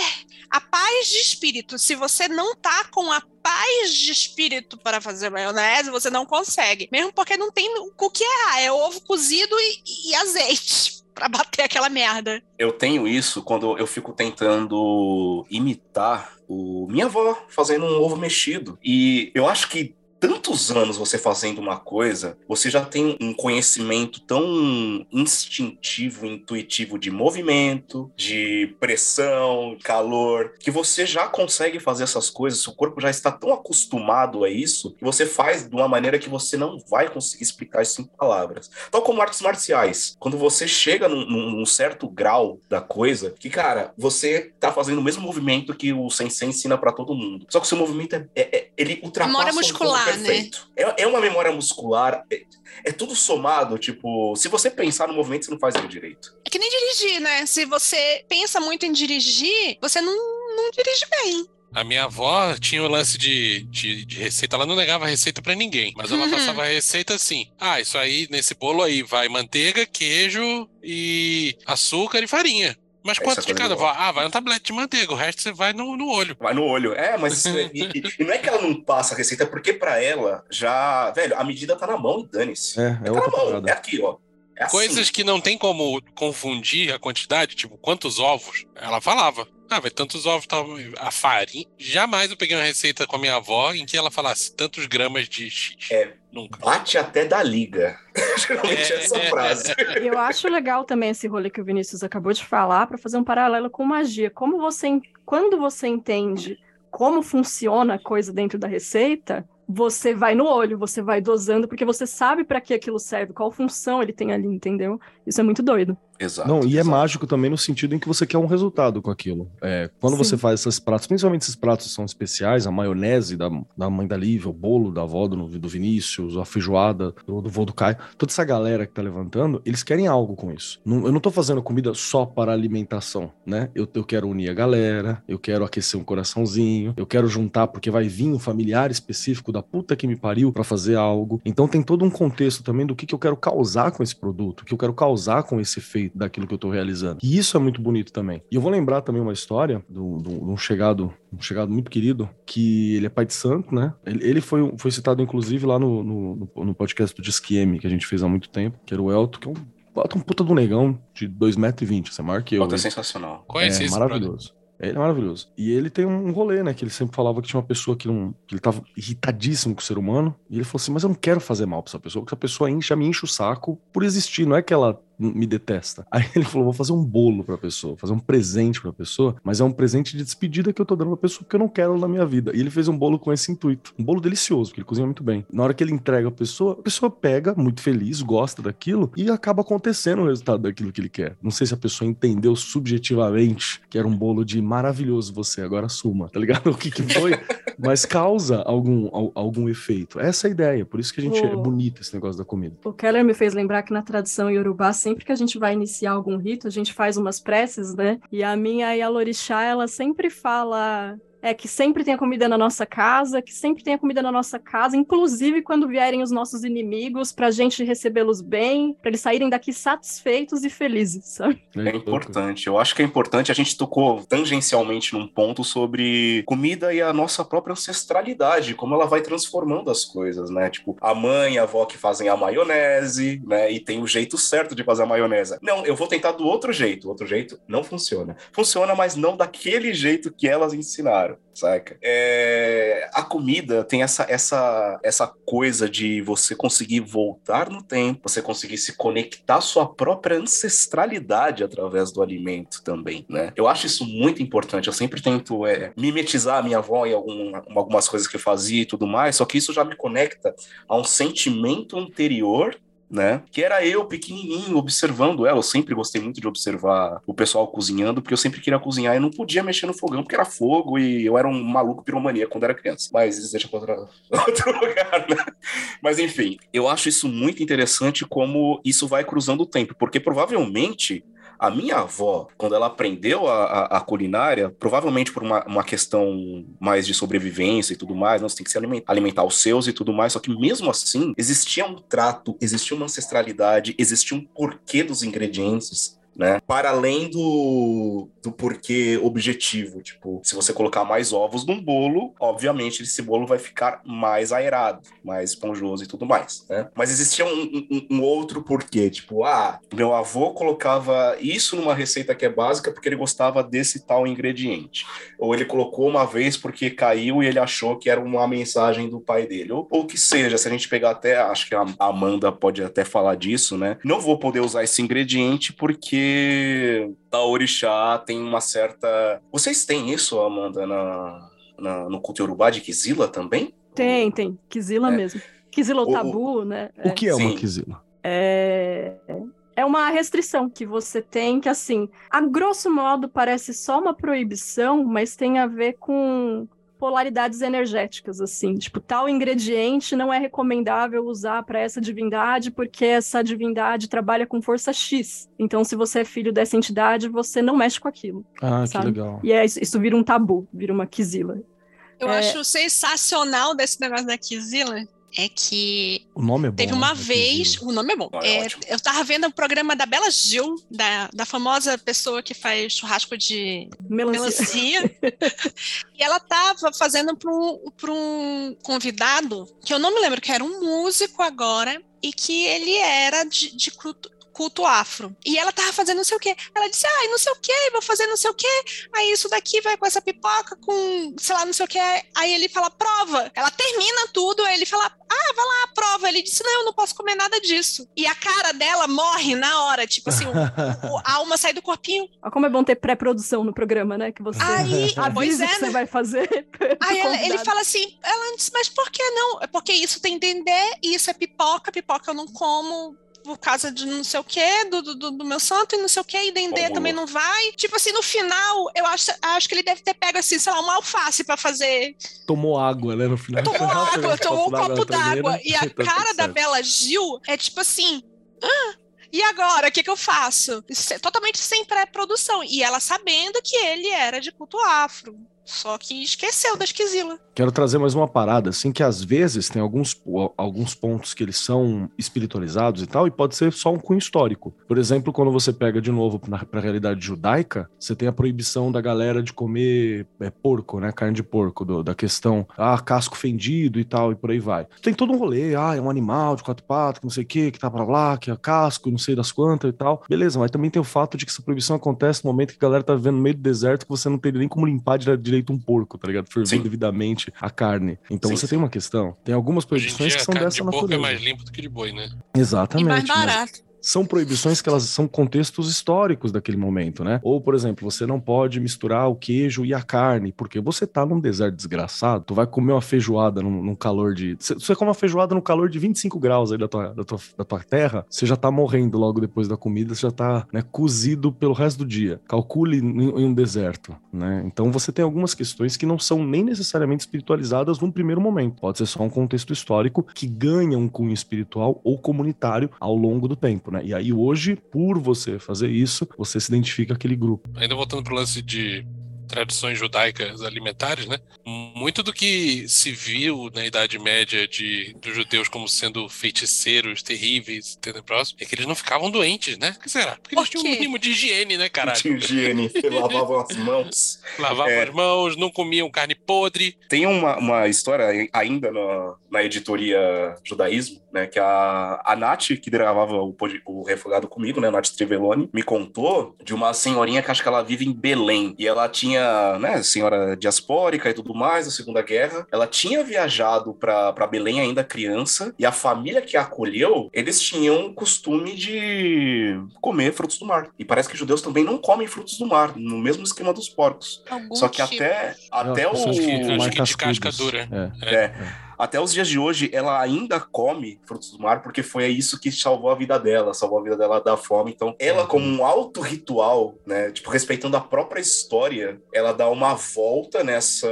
a paz de espírito. Se você não tá com a paz de espírito para fazer maionese, você não consegue. Mesmo porque não tem o que errar. É ovo cozido e, e azeite para bater aquela merda. Eu tenho isso quando eu fico tentando imitar o minha avó fazendo um ovo mexido. E eu acho que tantos anos você fazendo uma coisa, você já tem um conhecimento tão instintivo, intuitivo de movimento, de pressão, calor, que você já consegue fazer essas coisas, seu corpo já está tão acostumado a isso, que você faz de uma maneira que você não vai conseguir explicar isso em palavras. Tal como artes marciais. Quando você chega num, num- certo grau da coisa, que, cara, você tá fazendo o mesmo movimento que o sensei ensina pra todo mundo. Só que o seu movimento é, é- é- ele ultrapassa Memória muscular, né? perfeito. É, é uma memória muscular, é, é tudo somado, tipo, se você pensar no movimento, você não faz ele direito. É que nem dirigir, né? Se você pensa muito em dirigir, você não, não dirige bem. A minha avó tinha o lance de, de, de receita, ela não negava receita pra ninguém, mas ela Uhum. passava a receita assim: ah, isso aí, nesse bolo aí, vai manteiga, queijo e açúcar e farinha. Mas quanto de coisa cada? Ah, vai um tablete de manteiga, o resto você vai no, no olho. Vai no olho. É, mas e, e- e não é que ela não passa a receita, é porque pra ela já, velho, a medida tá na mão e dane-se. É, é tá outra na mão, parada. é aqui, ó. É assim. Coisas que não tem como confundir a quantidade, tipo, quantos ovos? Ela falava. Ah, vai tantos ovos, tal, a farinha. Jamais eu peguei uma receita com a minha avó em que ela falasse tantos gramas de X. É. Nunca. Bate até da liga. Geralmente é essa É, frase. Eu acho legal também esse rolê que o Vinícius acabou de falar para fazer um paralelo com magia. Como você, quando você entende como funciona a coisa dentro da receita, você vai no olho, você vai dosando, porque você sabe para que aquilo serve, qual função ele tem ali, entendeu? Isso é muito doido. Exato. Não, e é exato. mágico também no sentido em que você quer um resultado com aquilo. É, quando Sim. você faz esses pratos, principalmente esses pratos são especiais, a maionese da, da mãe da Lívia, o bolo da avó do, do Vinícius, a feijoada do, do vô do Caio, toda essa galera que tá levantando, eles querem algo com isso. Não- eu não tô fazendo comida só para alimentação, né? Eu, eu quero unir a galera, eu quero aquecer um coraçãozinho, eu quero juntar porque vai vir um familiar específico da puta que me pariu pra fazer algo. Então tem todo um contexto também do que, que eu quero causar com esse produto, o que eu quero causar com esse efeito daquilo que eu tô realizando. E isso é muito bonito também. E eu vou lembrar também uma história do- do- de um chegado, um chegado muito querido, que ele é pai de santo, né? Ele, ele foi, foi citado, inclusive, lá no, no, no- podcast do Disque M, que a gente fez há muito tempo, que era o Elton, que é um, bota um puta do negão de 2,20m, você é maior que eu. Bota é sensacional. Conheci é esse brother. maravilhoso. Ele é maravilhoso. E ele tem um rolê, né? Que ele sempre falava que tinha uma pessoa que, não, que ele tava irritadíssimo com o ser humano. E ele falou assim: Mas eu não quero fazer mal pra essa pessoa, porque essa pessoa enche, me enche o saco por existir. Não é que ela me detesta. Aí ele falou: vou fazer um bolo pra pessoa, fazer um presente pra pessoa, mas é um presente de despedida que eu tô dando pra pessoa porque eu não quero na minha vida. E ele fez um bolo com esse intuito. Um bolo delicioso, porque ele cozinha muito bem. Na hora que ele entrega a pessoa, a pessoa pega, muito feliz, gosta daquilo e acaba acontecendo o resultado daquilo que ele quer. Não sei se a pessoa entendeu subjetivamente que era um bolo de maravilhoso você, agora suma, tá ligado? O que que foi? mas causa algum, algum efeito. Essa é a ideia, por isso que a gente oh. é bonito esse negócio da comida. O Keller me fez lembrar que na tradição iorubá sempre que a gente vai iniciar algum rito, a gente faz umas preces, né? E a minha Yalorixá, ela sempre fala é que sempre tenha comida na nossa casa, que sempre tenha comida na nossa casa, inclusive quando vierem os nossos inimigos, pra gente recebê-los bem, para eles saírem daqui satisfeitos e felizes, sabe? É importante. Eu acho que é importante. A gente tocou tangencialmente num ponto sobre comida e a nossa própria ancestralidade, como ela vai transformando as coisas, né? Tipo, a mãe e a avó que fazem a maionese, né? E tem o jeito certo de fazer a maionese. Não, eu vou tentar do outro jeito. O outro jeito não funciona. Funciona, mas não daquele jeito que elas ensinaram saca? É, a comida tem essa, essa, essa coisa de você conseguir voltar no tempo, você conseguir se conectar à sua própria ancestralidade através do alimento também, né? Eu acho isso muito importante. Eu sempre tento é, mimetizar a minha avó em algum, algumas coisas que eu fazia e tudo mais, só que isso já me conecta a um sentimento anterior né? Que era eu, pequenininho, observando ela. Eu sempre gostei muito de observar o pessoal cozinhando, porque eu sempre queria cozinhar e não podia mexer no fogão, porque era fogo e eu era um maluco piromania quando era criança. Mas isso deixa para outro lugar, né? Mas enfim, eu acho isso muito interessante como isso vai cruzando o tempo, porque provavelmente a minha avó, quando ela aprendeu a, a, a culinária, provavelmente por uma, uma, questão mais de sobrevivência e tudo mais, não, você tem que se alimentar, alimentar os seus e tudo mais, só que mesmo assim, existia um trato, existia uma ancestralidade, existia um porquê dos ingredientes né? Para além do, do porquê objetivo. Tipo, se você colocar mais ovos num bolo, obviamente esse bolo vai ficar mais aerado, mais esponjoso e tudo mais, né? Mas existia um, um, um outro porquê. Tipo, ah, meu avô colocava isso numa receita que é básica porque ele gostava desse tal ingrediente. Ou ele colocou uma vez porque caiu e ele achou que era uma mensagem do pai dele. Ou, ou que seja, se a gente pegar até, acho que a Amanda pode até falar disso, né? Não vou poder usar esse ingrediente porque da orixá tem uma certa. Vocês têm isso, Amanda, na, na no culto urubá de Kizila também? Tem, tem. Kizila é. mesmo. Kizila o tabu, o, né? O que é, é uma Kizila? É é uma restrição que você tem que, assim, a grosso modo parece só uma proibição, mas tem a ver com polaridades energéticas, assim, tipo, tal ingrediente não é recomendável usar para essa divindade porque essa divindade trabalha com força X. Então, se você é filho dessa entidade, você não mexe com aquilo. Ah, sabe? que legal. E é, isso, isso vira um tabu, vira uma quizila. Eu é... acho sensacional desse negócio da quizila é que. O nome é bom. Teve uma né? vez. O nome é bom. É, é eu tava vendo o um programa da Bela Gil, da, da famosa pessoa que faz churrasco de melancia. melancia e ela tava fazendo para um, um convidado, que eu não me lembro que era um músico agora, e que ele era de, de culto afro. E ela tava fazendo não sei o quê. Ela disse, ai, não sei o quê, vou fazer não sei o quê. Aí isso daqui vai com essa pipoca, com, sei lá, não sei o quê. Aí ele fala, prova. Ela termina tudo, aí ele fala, ah, vai lá, prova. Ele disse, não, eu não posso comer nada disso. E a cara dela morre na hora, tipo assim, o, o, a alma sai do corpinho. Olha como é bom ter pré-produção no programa, né? Que você aí, pois é, que você né? vai fazer. Aí ele fala assim, ela disse, mas por que não? É porque isso tem dendê, isso é pipoca, pipoca eu não como, por causa de não sei o que, do, do, do, meu santo e não sei o que, e Dendê também não vai. Tipo assim, no final, eu acho, acho que ele deve ter pego, assim, sei lá, uma alface pra fazer. Tomou água, né, no final. Tomou água, tomou um copo d'água. E a tá cara da Bela Gil é tipo assim. Ah, e agora, o que, que eu faço? Totalmente sem pré-produção. E ela sabendo que ele era de culto afro. Só que esqueceu da esquisila. Quero trazer mais uma parada, assim, que às vezes tem alguns, alguns pontos que eles são espiritualizados e tal, e pode ser só um cunho histórico. Por exemplo, quando você pega de novo para a realidade judaica, você tem a proibição da galera de comer é, porco, né? Carne de porco, do, da questão, ah, casco fendido e tal, e por aí vai. Tem todo um rolê, ah, é um animal de quatro patas, que não sei o que, que tá pra lá, que é casco, não sei das quantas e tal. Beleza, mas também tem o fato de que essa proibição acontece no momento que a galera tá vivendo no meio do deserto, que você não teria nem como limpar direito um porco, tá ligado? Ferver devidamente a carne. Então sim, você sim. tem uma questão. Tem algumas proibições que são dessa de natureza. Porco é mais limpo do que de boi, né? Exatamente. E mais barato são proibições que elas são contextos históricos daquele momento, né? Ou, por exemplo, você não pode misturar o queijo e a carne, porque você tá num deserto desgraçado, tu vai comer uma feijoada num, calor de. Você come uma feijoada no calor de 25 graus aí da tua, da tua, da tua terra, você já tá morrendo logo depois da comida, você já tá né, cozido pelo resto do dia. Calcule em, um deserto, né? Então você tem algumas questões que não são nem necessariamente espiritualizadas num primeiro momento. Pode ser só um contexto histórico que ganha um cunho espiritual ou comunitário ao longo do tempo, né? E aí hoje, por você fazer isso, você se identifica aquele grupo. Ainda voltando pro lance de tradições judaicas alimentares, né? Muito do que se viu na Idade Média de dos judeus como sendo feiticeiros terríveis, tenebrosos, é que eles não ficavam doentes, né? Por que será? Porque eles tinham um mínimo de higiene, né, caralho? Tinha higiene, lavavam as mãos. Lavavam é... as mãos, não comiam carne podre. Tem uma, uma história ainda na, na editoria Judaísmo, né? Que a, a Nath, que gravava o, o Refogado comigo, né? Nath Trivelloni, me contou de uma senhorinha que acho que ela vive em Belém. E ela tinha né, senhora diaspórica e tudo mais, da Segunda Guerra. Ela tinha viajado para Belém ainda criança, e a família que a acolheu, eles tinham o costume de comer frutos do mar. E parece que judeus também não comem frutos do mar, no mesmo esquema dos porcos. Algum Só que tipo. até, até Não, o... Acho que, acho que de cascudos. casca dura. É. É. Até os dias de hoje, ela ainda come frutos do mar, porque foi isso que salvou a vida dela, salvou a vida dela da fome. Então, ela, como um alto ritual, né, tipo, respeitando a própria história, ela dá uma volta nessa,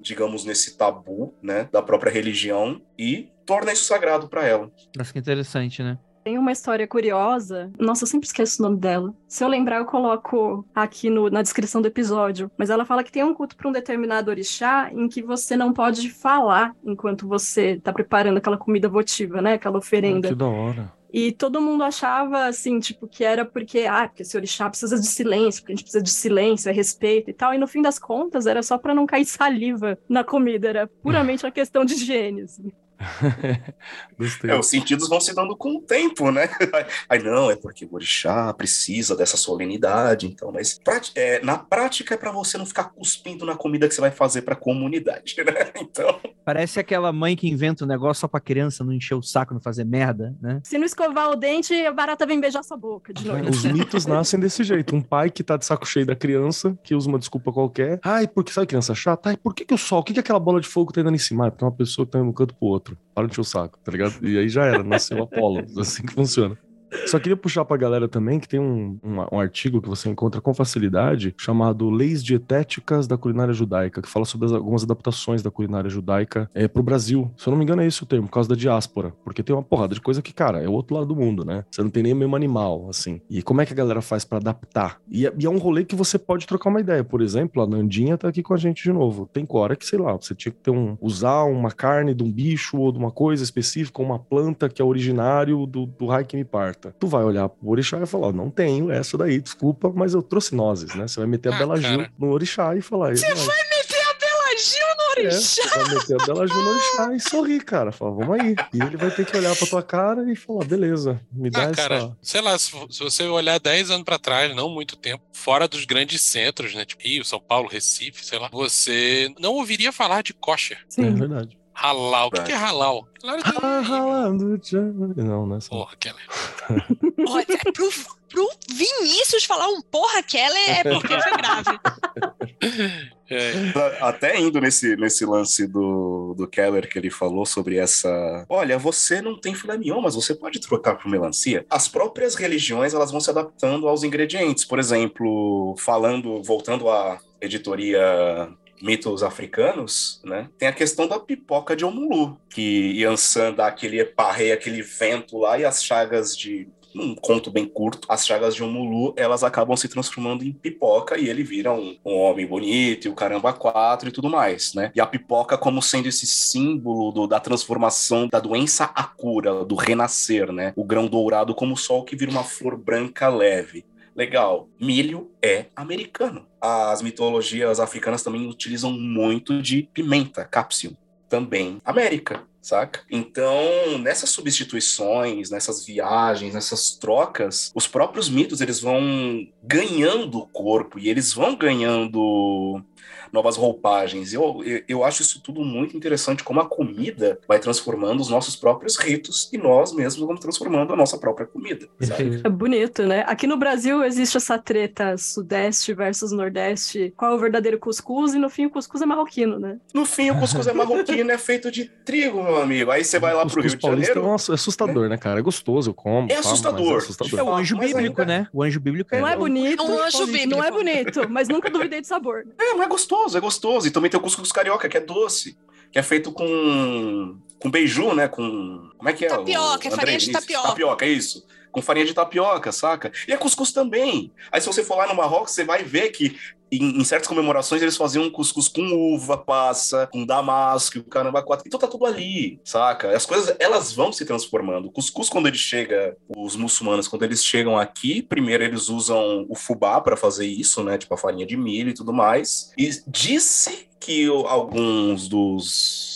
digamos, nesse tabu, né, da própria religião e torna isso sagrado para ela. Acho que é interessante, né? Tem uma história curiosa. Nossa, eu sempre esqueço o nome dela. Se eu lembrar, eu coloco aqui no- na descrição do episódio. Mas ela fala que tem um culto para um determinado orixá em que você não pode falar enquanto você tá preparando aquela comida votiva, né? Aquela Ah, oferenda. que da hora. E todo mundo achava, assim, tipo, que era porque, ah, porque esse orixá precisa de silêncio, porque a gente precisa de silêncio, é respeito e tal. E no fim das contas, era só para não cair saliva na comida, era puramente uma questão de higiene, assim. É, os sentidos vão se dando com o tempo, né? Aí não, é porque o orixá precisa dessa solenidade, então, mas é, na prática é para você não ficar cuspindo na comida que você vai fazer para a comunidade, né? Então, Parece aquela mãe que inventa um negócio só pra criança não encher o saco, não fazer merda, né? Se não escovar o dente, a barata vem beijar sua boca de noite. Os mitos nascem desse jeito. Um pai que tá de saco cheio da criança, que usa uma desculpa qualquer. Ai, porque sabe criança chata? Ai, por que, que o sol? O que, que aquela bola de fogo tá indo em cima? Ah, porque é uma pessoa que tá indo um canto pro outro. Para de encher o saco, tá ligado? E aí já era, nasceu o Apolo. Assim que funciona. Só queria puxar pra galera também que tem um, um, um artigo que você encontra com facilidade chamado Leis Dietéticas da Culinária Judaica, que fala sobre as- algumas adaptações da culinária judaica é, pro Brasil. Se eu não me engano, é esse o termo, por causa da diáspora. Porque tem uma porrada de coisa que, cara, é o outro lado do mundo, né? Você não tem nem o mesmo animal, assim. E como é que a galera faz pra adaptar? E é, e é um rolê que você pode trocar uma ideia. Por exemplo, a Nandinha tá aqui com a gente de novo. Tem hora que, sei lá, você tinha que ter um, usar uma carne de um bicho ou de uma coisa específica, uma planta que é originário do, do que me. Tu vai olhar pro orixá e vai falar, não tenho essa daí, desculpa, mas eu trouxe nozes, né? Você vai meter a Ah, Bela Gil no orixá e falar... Você vai Meter a Bela Gil no é, orixá. você vai meter a Bela Gil no orixá e sorrir, cara. Fala, vamos aí. E ele vai ter que olhar pra tua cara e falar, beleza, me dá Ah, essa... cara, sei lá, se, se você olhar 10 anos pra trás, não muito tempo, fora dos grandes centros, né? Tipo Rio, São Paulo, Recife, sei lá, você não ouviria falar de kosher. É Sim. verdade. Halal. O que, que é halal? Claro que Ah, ralando, tchan. Não, não é essa. Porra, Keller. Olha, é pro, pro Vinícius falar um porra Keller é porque foi grave. É, até indo nesse, nesse lance do, do Keller que ele falou sobre essa. Olha, você não tem filé mignon, mas você pode trocar por melancia. As próprias religiões elas vão se adaptando aos ingredientes. Por exemplo, falando, voltando à editoria mitos africanos, né? Tem a questão da pipoca de Omulu, que Yansan dá aquele eparrei, aquele vento lá e as chagas de num conto bem curto, as chagas de Omulu, elas acabam se transformando em pipoca e ele vira um, um homem bonito e o caramba quatro e tudo mais, né? E a pipoca como sendo esse símbolo do, da transformação da doença à cura, do renascer, né? O grão dourado como o sol que vira uma flor branca leve. Legal. Milho é americano. As mitologias africanas também utilizam muito de pimenta, cápsio. Também América saca? Então, nessas substituições, nessas viagens, nessas trocas, os próprios mitos eles vão ganhando corpo e eles vão ganhando novas roupagens. Eu, eu, eu acho isso tudo muito interessante, como a comida vai transformando os nossos próprios ritos e nós mesmos vamos transformando a nossa própria comida. É bonito, né? Aqui no Brasil existe essa treta sudeste versus nordeste. Qual é o verdadeiro cuscuz? E no fim o cuscuz é marroquino, né? No fim o cuscuz é marroquino, é feito de trigo, meu amigo. Aí você vai lá pro Rio de Janeiro. É assustador, né, cara? É gostoso, eu como. É assustador. É, assustador. é o anjo bíblico, ainda... né? O anjo bíblico é. Não é bonito. É um anjo bíblico. Não é bonito, mas nunca duvidei de sabor. É, não é gostoso, é gostoso. E também tem o cuscuz carioca, que é doce, que é feito com com beiju, né? Com como é que é? Tapioca, o... é farinha de tapioca. Tapioca, é isso com farinha de tapioca, saca? E é cuscuz também. Aí se você for lá no Marrocos, você vai ver que em, em, certas comemorações eles faziam cuscuz com uva passa, com damasco, o caramba quatro. Então tá tudo ali, saca? As coisas, elas vão se transformando. O cuscuz, quando ele chega, os muçulmanos, quando eles chegam aqui, primeiro eles usam o fubá para fazer isso, né? Tipo a farinha de milho e tudo mais. E disse que alguns dos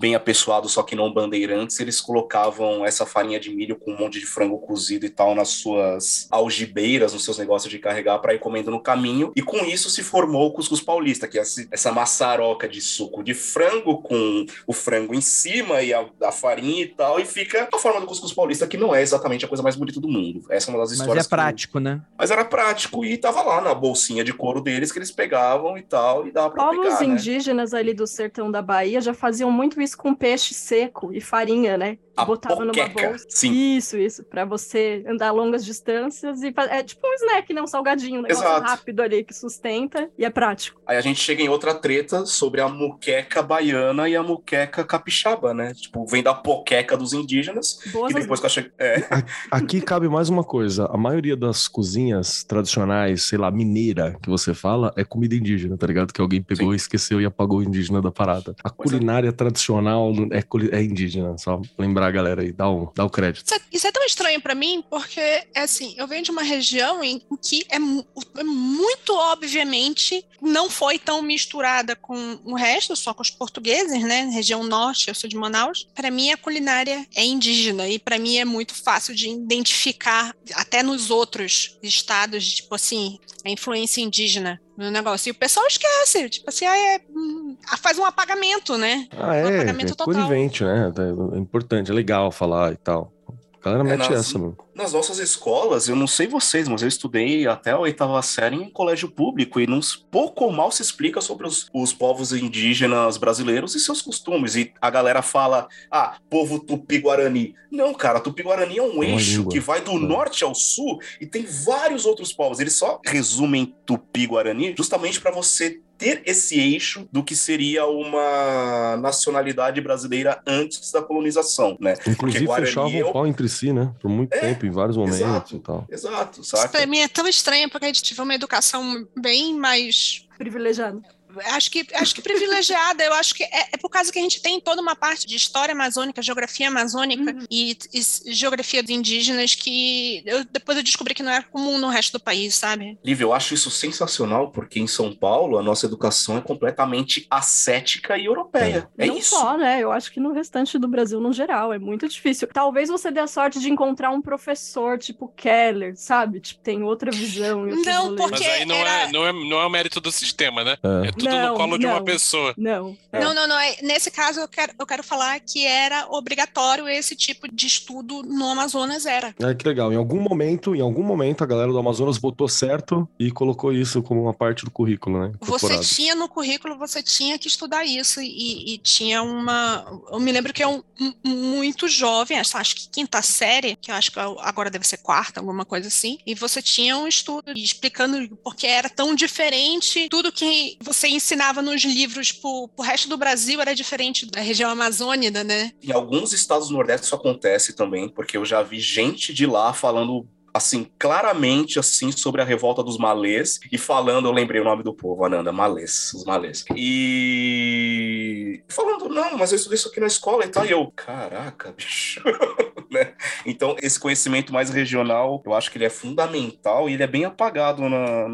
bem apessoado, só que não bandeirantes, eles colocavam essa farinha de milho com um monte de frango cozido e tal nas suas algibeiras, nos seus negócios de carregar para ir comendo no caminho. E com isso se formou o cuscuz paulista, que é essa maçaroca de suco de frango com o frango em cima e a, a farinha e tal, e fica a forma do cuscuz paulista, que não é exatamente a coisa mais bonita do mundo. Essa é uma das histórias. Mas é prático, eu... né? Mas era prático e tava lá na bolsinha de couro deles que eles pegavam e tal, e dava pra Povos pegar, né? indígenas ali do sertão da Bahia já faziam muito isso com peixe seco e farinha, né? A Botava poqueca, numa bolsa. Sim. Isso, isso. Pra você andar longas distâncias e É tipo um snack, né? Um salgadinho, um negócio Exato. rápido ali que sustenta e é prático. Aí a gente chega em outra treta sobre a muqueca baiana e a muqueca capixaba, né? Tipo, vem da poqueca dos indígenas. Boas e depois que eu cheguei. É. Aqui cabe mais uma coisa. A maioria das cozinhas tradicionais, sei lá, mineira, que você fala, é comida indígena, tá ligado? Que alguém pegou, Sim. esqueceu e apagou o indígena da parada. A Pois é. culinária tradicional é, é indígena, só lembrar a galera aí, dá o, dá o crédito. Isso é, isso é tão estranho pra mim, porque, é assim, eu venho de uma região em que é, é muito obviamente não foi tão misturada com o resto, só com os portugueses, né? Região norte, eu sou de Manaus. Para mim, a culinária é indígena e para mim é muito fácil de identificar, até nos outros estados, tipo assim, a influência indígena no negócio. E o pessoal esquece, tipo assim, ah, é, hum, faz um apagamento, né? Ah, Um é, apagamento é total. conivente, né? É importante, é legal falar e tal. A galera É, mete nas- essa, mano. Nas nossas escolas, eu não sei vocês, mas eu estudei até a oitava série em colégio público e não, pouco ou mal se explica sobre os, os povos indígenas brasileiros e seus costumes. E a galera fala, ah, povo tupi-guarani. Não, cara, tupi-guarani é um uma eixo língua. que vai do É. norte ao sul e tem vários outros povos. Eles só resumem tupi-guarani justamente para você ter esse eixo do que seria uma nacionalidade brasileira antes da colonização, né? Inclusive Guarani fechavam é o- o pau entre si, né? Por muito É, tempo, em vários momentos exato. e tal. Exato, Isso saca? pra mim é tão estranho, porque a gente teve uma educação bem mais Privilegiado. Acho que, acho que privilegiada, eu acho que é, é por causa que a gente tem toda uma parte de história amazônica, geografia amazônica e, e geografia de indígenas que eu, depois eu descobri que não era comum no resto do país, sabe? Lívia, eu acho isso sensacional, porque em São Paulo a nossa educação é completamente ascética e europeia. É, não isso. só, né? Eu acho que no restante do Brasil, no geral, é muito difícil. Talvez você dê a sorte de encontrar um professor tipo Keller, sabe? Tipo, tem outra visão. Não, porque- Mas aí não, era- é, não, é, não é o mérito do sistema, né? É. Tudo Não, no colo de uma não. pessoa. Não. É. Não, não, não. É, nesse caso, eu quero, eu quero falar que era obrigatório esse tipo de estudo no Amazonas, era. É que legal. Em algum momento, em algum momento, a galera do Amazonas botou certo e colocou isso como uma parte do currículo, né? Você tinha no currículo, você tinha que estudar isso e, e tinha uma. Eu me lembro que é um, um- muito jovem, acho, acho que quinta série, que eu acho que agora deve ser quarta, alguma coisa assim. E você tinha um estudo explicando por que era tão diferente tudo que você ensinava nos livros pro, pro resto do Brasil era diferente da região amazônida, né? Em alguns estados do Nordeste isso acontece também, porque eu já vi gente de lá falando assim, claramente, assim, sobre a revolta dos malês, e falando, eu lembrei o nome do povo, Ananda, malês, os malês. E falando, não, mas eu estudei isso aqui na escola e tal, e eu, caraca, bicho, né? Então, esse conhecimento mais regional, eu acho que ele é fundamental e ele é bem apagado na,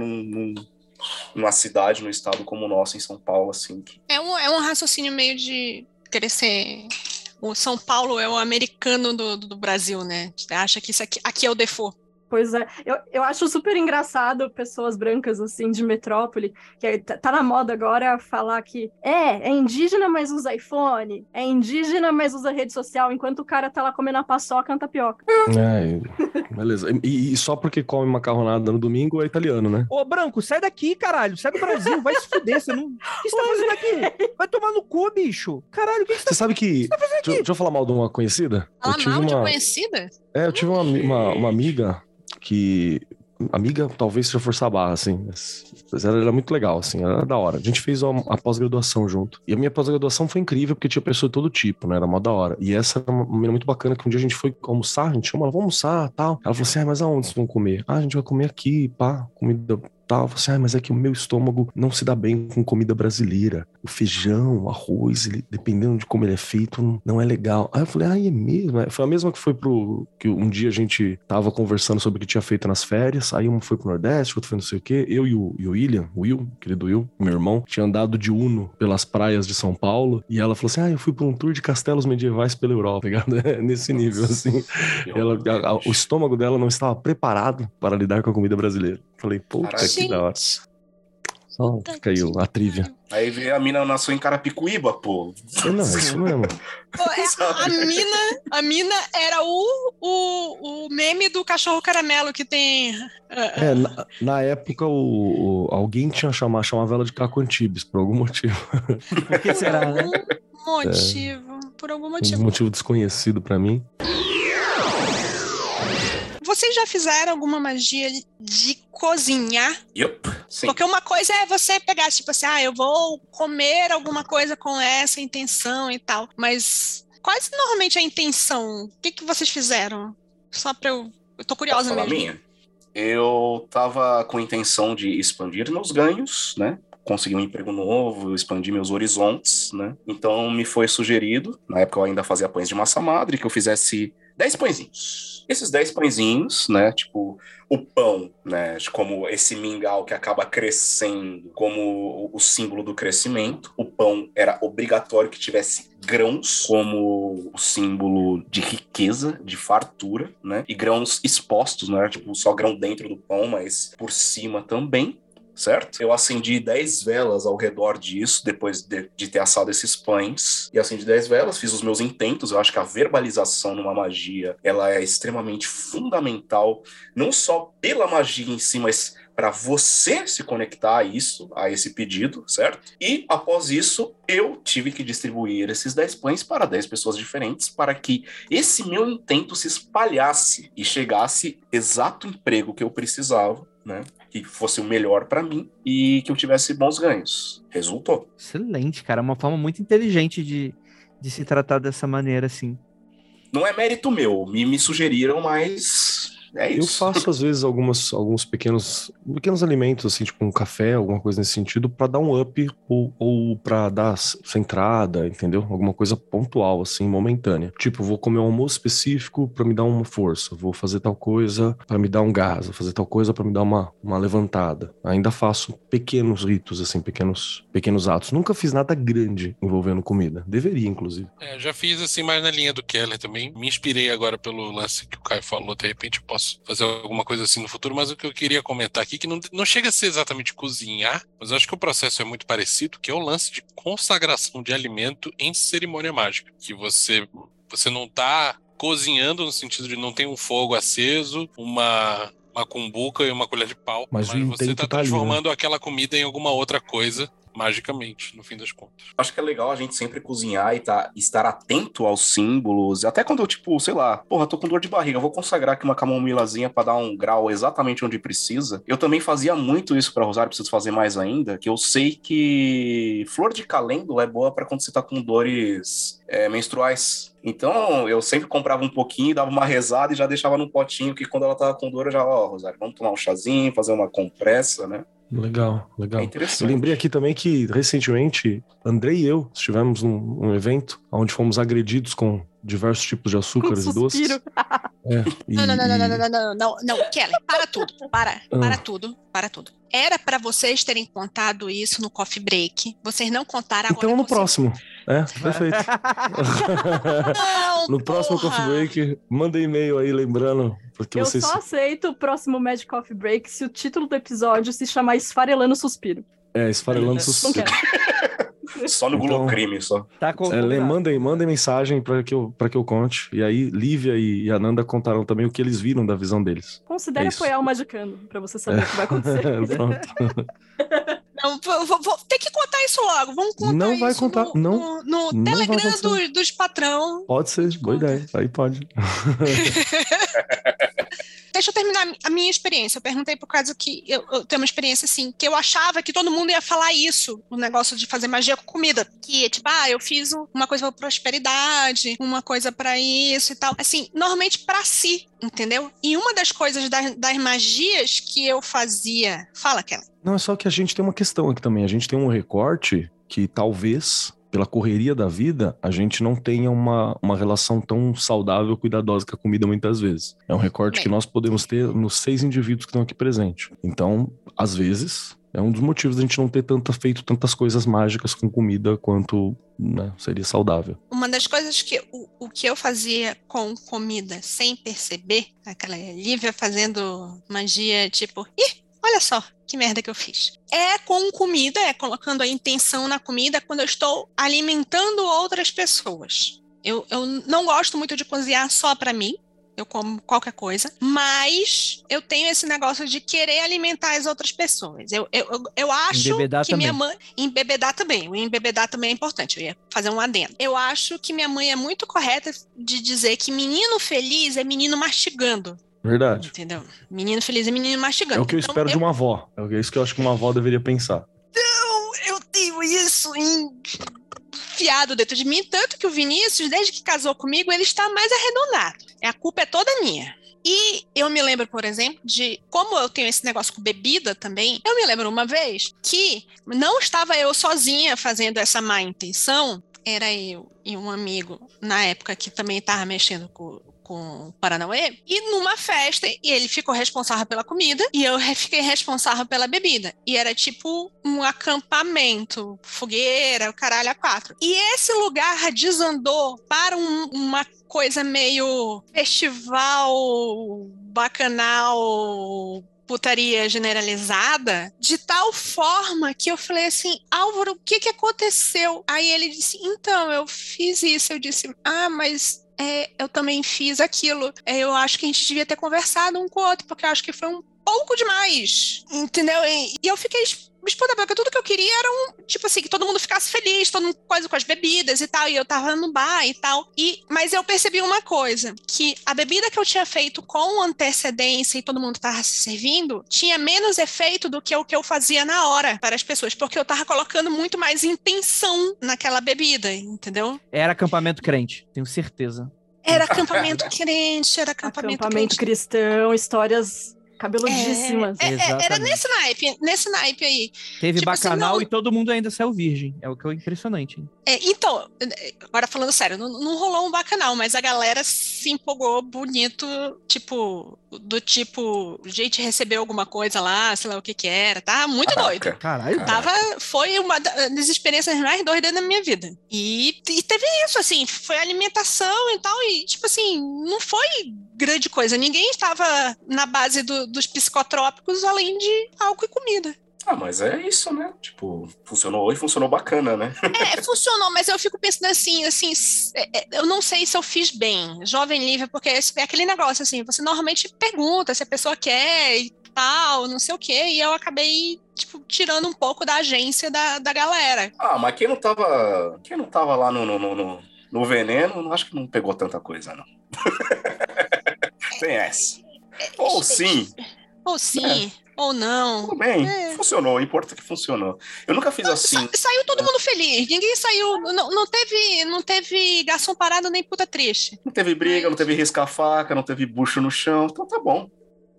numa cidade, no estado como o nosso, em São Paulo, assim. Que... É, um, é um raciocínio meio de querer ser. O São Paulo é o americano do, do Brasil, né? Acha que isso aqui, aqui é o default. Pois é, eu, eu acho super engraçado pessoas brancas, assim, de metrópole, que tá, tá na moda agora falar que é, é indígena, mas usa iPhone, é indígena, mas usa rede social, enquanto o cara tá lá comendo a paçoca e tapioca. É, beleza. E, e, só porque come macarronada no domingo é italiano, né? Ô, Branco, sai daqui, caralho, sai do Brasil, vai se fuder, você não... O que você tá fazendo aqui? Vai tomar no cu, bicho. Caralho, o que você, você tá... sabe que... Você tá fazendo aqui? Deixa, deixa eu falar mal de uma conhecida. Falar mal uma... de uma conhecida? É, eu tive uma, uma, uma amiga que amiga talvez seja forçar a barra, assim, mas ela era muito legal, assim, era da hora. A gente fez a, a pós-graduação junto. E a minha pós-graduação foi incrível, porque tinha pessoa de todo tipo, né? Era mó da hora. E essa era uma menina muito bacana, que um dia a gente foi almoçar, a gente chamou ela, vamos almoçar, tal. Ela falou assim, ah, mas aonde vocês vão comer? Ah, a gente vai comer aqui, pá, comida tal. Assim, ah, mas é que o meu estômago não se dá bem com comida brasileira. O feijão, o arroz, ele, dependendo de como ele é feito, não é legal. Aí eu falei, ah, é mesmo? Foi a mesma que foi pro. que um dia a gente tava conversando sobre o que tinha feito nas férias. Aí um foi pro Nordeste, outro foi não sei o quê. Eu e o, e o William, o Will, querido Will, meu irmão, tinha andado de Uno pelas praias de São Paulo. E ela falou assim: ah, eu fui pra um tour de castelos medievais pela Europa, tá ligado? É nesse nível, assim. Ela, a, a, o estômago dela não estava preparado para lidar com a comida brasileira. Falei, puta que da hora. Só aí a trivia. Aí vê a mina nasceu em Carapicuíba, pô. Não, isso mesmo. Pô, é, a, mina, a mina era o, o, o meme do cachorro caramelo que tem. Uh, é, na, na época o, o, alguém tinha chamado, chamava ela de Caco Antibes, por algum motivo. Por que será, né? Motivo. É, por algum motivo. Um motivo desconhecido para mim. Vocês já fizeram alguma magia de cozinhar? Yep, sim. Porque uma coisa é você pegar, tipo assim, ah, eu vou comer alguma coisa com essa intenção e tal. Mas quais normalmente a intenção? O que, que vocês fizeram? Só pra eu. Eu tô curiosa mesmo. Minha? Eu tava com a intenção de expandir meus ganhos, né? conseguir um emprego novo, expandir meus horizontes, né? Então me foi sugerido, na época eu ainda fazia pães de massa madre, que eu fizesse 10 pãezinhos. Esses 10 pãezinhos, né? Tipo, o pão, né? Como esse mingau que acaba crescendo como o símbolo do crescimento. O pão era obrigatório que tivesse grãos como o símbolo de riqueza, de fartura, né? E grãos expostos, não era tipo só grão dentro do pão, mas por cima também certo? Eu acendi 10 velas ao redor disso, depois de, de, ter assado esses pães. E acendi 10 velas, fiz os meus intentos. Eu acho que a verbalização numa magia, ela é extremamente fundamental, não só pela magia em si, mas para você se conectar a isso, a esse pedido, certo? E após isso, eu tive que distribuir esses 10 pães para 10 pessoas diferentes para que esse meu intento se espalhasse e chegasse exato emprego que eu precisava, né? Que fosse o melhor para mim e que eu tivesse bons ganhos. Resultou. Excelente, cara. Uma forma muito inteligente de, de se tratar dessa maneira, assim. Não é mérito meu, me, me sugeriram, mas é isso. Eu faço, às vezes, algumas, alguns pequenos, pequenos alimentos, assim, tipo um café, alguma coisa nesse sentido, para dar um up ou, ou para dar centrada, entendeu? Alguma coisa pontual, assim, momentânea. Tipo, vou comer um almoço específico para me dar uma força, vou fazer tal coisa para me dar um gás, vou fazer tal coisa para me dar uma, uma levantada. Ainda faço pequenos ritos, assim, pequenos, pequenos atos. Nunca fiz nada grande envolvendo comida. Deveria, inclusive. É, já fiz, assim, mais na linha do Keller também. Me inspirei agora pelo lance que o Caio falou, de repente posso posso fazer alguma coisa assim no futuro, mas o que eu queria comentar aqui, que não, não chega a ser exatamente cozinhar, mas eu acho que o processo é muito parecido, que é o lance de consagração de alimento em cerimônia mágica, que você, você não está cozinhando no sentido de não tem um fogo aceso, uma uma cumbuca e uma colher de pau, mas, mas você está transformando tá ali, né? aquela comida em alguma outra coisa magicamente, no fim das contas. Acho que é legal a gente sempre cozinhar e tá, estar atento aos símbolos. Até quando eu, tipo, sei lá, porra, tô com dor de barriga, vou consagrar aqui uma camomilazinha pra dar um grau exatamente onde precisa. Eu também fazia muito isso pra Rosário, preciso fazer mais ainda, que eu sei que flor de calêndula é boa para quando você tá com dores é, menstruais. Então, eu sempre comprava um pouquinho, dava uma rezada e já deixava no potinho, que quando ela tava com dor, eu já, ó, Rosário, vamos tomar um chazinho, fazer uma compressa, né? Legal, legal. É Eu interessante. lembrei aqui também que recentemente Andrei e eu estivemos num, num evento onde fomos agredidos com diversos tipos de açúcares e doces. É, e- Não, não, não, não, não, não, não, não, não, não, Kelly, para tudo, para, Ah. para tudo, para tudo. Era pra vocês terem contado isso no coffee break. Vocês não contaram agora. Então no próximo. É, perfeito. Não, no próximo porra. Coffee Break, manda e-mail aí lembrando, porque Eu vocês. só aceito o próximo Magic Coffee Break se o título do episódio se chamar Esfarelando Suspiro. É, esfarelando Não suspiro. quero. Só no Então- Gulocrime, só. Tá. É, mandem, mandem mensagem para que, eu, pra que eu conte. E aí, Lívia e Ananda contaram também o que eles viram da visão deles. Considere É apoiar o Magicando, pra você saber o que vai acontecer. Pronto. Não, vou, vou- ter que contar isso logo. Vamos contar Não isso vai contar, no, não. no, no Não Telegram acontecer. do- dos patrão. Pode ser, boa ideia. Aí pode. Deixa eu terminar a minha experiência. Eu perguntei por causa que eu, eu tenho uma experiência assim, que eu achava que todo mundo ia falar isso, o negócio de fazer magia com comida. Que, tipo, ah, eu fiz um- uma coisa pra prosperidade, uma coisa pra isso e tal. Assim, normalmente pra si, entendeu? E uma das coisas das, das magias que eu fazia. Fala, Kelly. Não, é só que a gente tem uma questão aqui também. A gente tem um recorte que talvez, pela correria da vida, a gente não tenha uma, uma relação tão saudável, cuidadosa com a comida muitas vezes. É um recorte que nós podemos ter nos seis indivíduos que estão aqui presentes. Então, às vezes, é um dos motivos da gente não ter tanta, feito tantas coisas mágicas com comida quanto né, seria saudável. Uma das coisas que o, o que eu fazia com comida sem perceber, aquela Lívia fazendo magia, tipo, ih, olha só que merda que eu fiz. É com comida, é colocando a intenção na comida quando eu estou alimentando outras pessoas. Eu, eu não gosto muito de cozinhar só para mim. Eu como qualquer coisa, mas eu tenho esse negócio de querer alimentar as outras pessoas. Eu, eu, eu, eu acho Embebedar que minha também. mãe. Embebedar também. O embebedar também é importante. Eu ia fazer um adendo. Eu acho que minha mãe é muito correta de dizer que menino feliz é menino mastigando. Verdade. Entendeu? Menino feliz é menino mastigando. É o que eu Então, espero de uma avó. É isso que eu acho que uma avó deveria pensar. eu tenho isso enfiado dentro de mim, tanto que o Vinícius, desde que casou comigo, ele está mais arredondado. A culpa é toda minha. E eu me lembro, por exemplo, de como eu tenho esse negócio com bebida também. Eu me lembro uma vez que não estava eu sozinha fazendo essa má intenção, era eu e um amigo na época que também estava mexendo com, com Paranauê, e numa festa, e ele ficou responsável pela comida, e eu fiquei responsável pela bebida. E era tipo um acampamento, fogueira, o caralho a quatro. E esse lugar desandou para um- uma coisa meio festival bacanal putaria generalizada, de tal forma que eu falei assim, Álvaro, o que que aconteceu? Aí ele disse, então, eu fiz isso. Eu disse, ah, mas é, eu também fiz aquilo. É, eu acho que a gente devia ter conversado um com o outro, porque eu acho que foi um pouco demais, entendeu? E, e eu fiquei espantada, porque tudo que eu queria era um, tipo assim, que todo mundo ficasse feliz, todo mundo coisa com as bebidas e tal, e eu tava no bar e tal. E, mas eu percebi uma coisa, que a bebida que eu tinha feito com antecedência e todo mundo tava se servindo, tinha menos efeito do que o que eu fazia na hora para as pessoas, porque eu tava colocando muito mais intenção naquela bebida, entendeu? Era acampamento crente, tenho certeza. Era acampamento crente, era acampamento, Acampamento crente. cristão, histórias cabeludíssimas. É, é, era Exatamente. nesse naipe, nesse naipe aí. Teve Tipo assim, bacanal não- e todo mundo ainda saiu virgem. É o que é impressionante. hein? É, então, agora falando sério, não, não rolou um bacanal, mas a galera se empolgou bonito, tipo, do tipo, gente recebeu alguma coisa lá, sei lá o que que era, tá muito doido. Caraca. Caralho. Caraca. Tava, foi uma da- das experiências mais doidas da minha vida. E, e teve isso, assim, foi alimentação e tal, e tipo assim, não foi grande coisa. Ninguém estava na base do- dos psicotrópicos além de álcool e comida. Ah, mas é isso, né? Tipo, funcionou e funcionou bacana, né? É, funcionou, mas eu fico pensando assim, assim, é, é, eu não sei se eu fiz bem, jovem livre, porque é aquele negócio assim, você normalmente pergunta se a pessoa quer, e tal, não sei o quê, e eu acabei, tipo, tirando um pouco da agência da, da galera. Ah, mas quem não tava. Quem não tava lá no, no, no, no, no veneno, acho que não pegou tanta coisa, não. Tem essa. Ou sim. Ou sim, ou não. Tudo bem, É. funcionou, importa que funcionou. Eu nunca fiz assim. Sa- saiu todo mundo feliz, ninguém saiu, não, não teve, não teve garçom parado nem puta triste. Não teve briga, não teve risca-faca, não teve bucho no chão, então tá bom.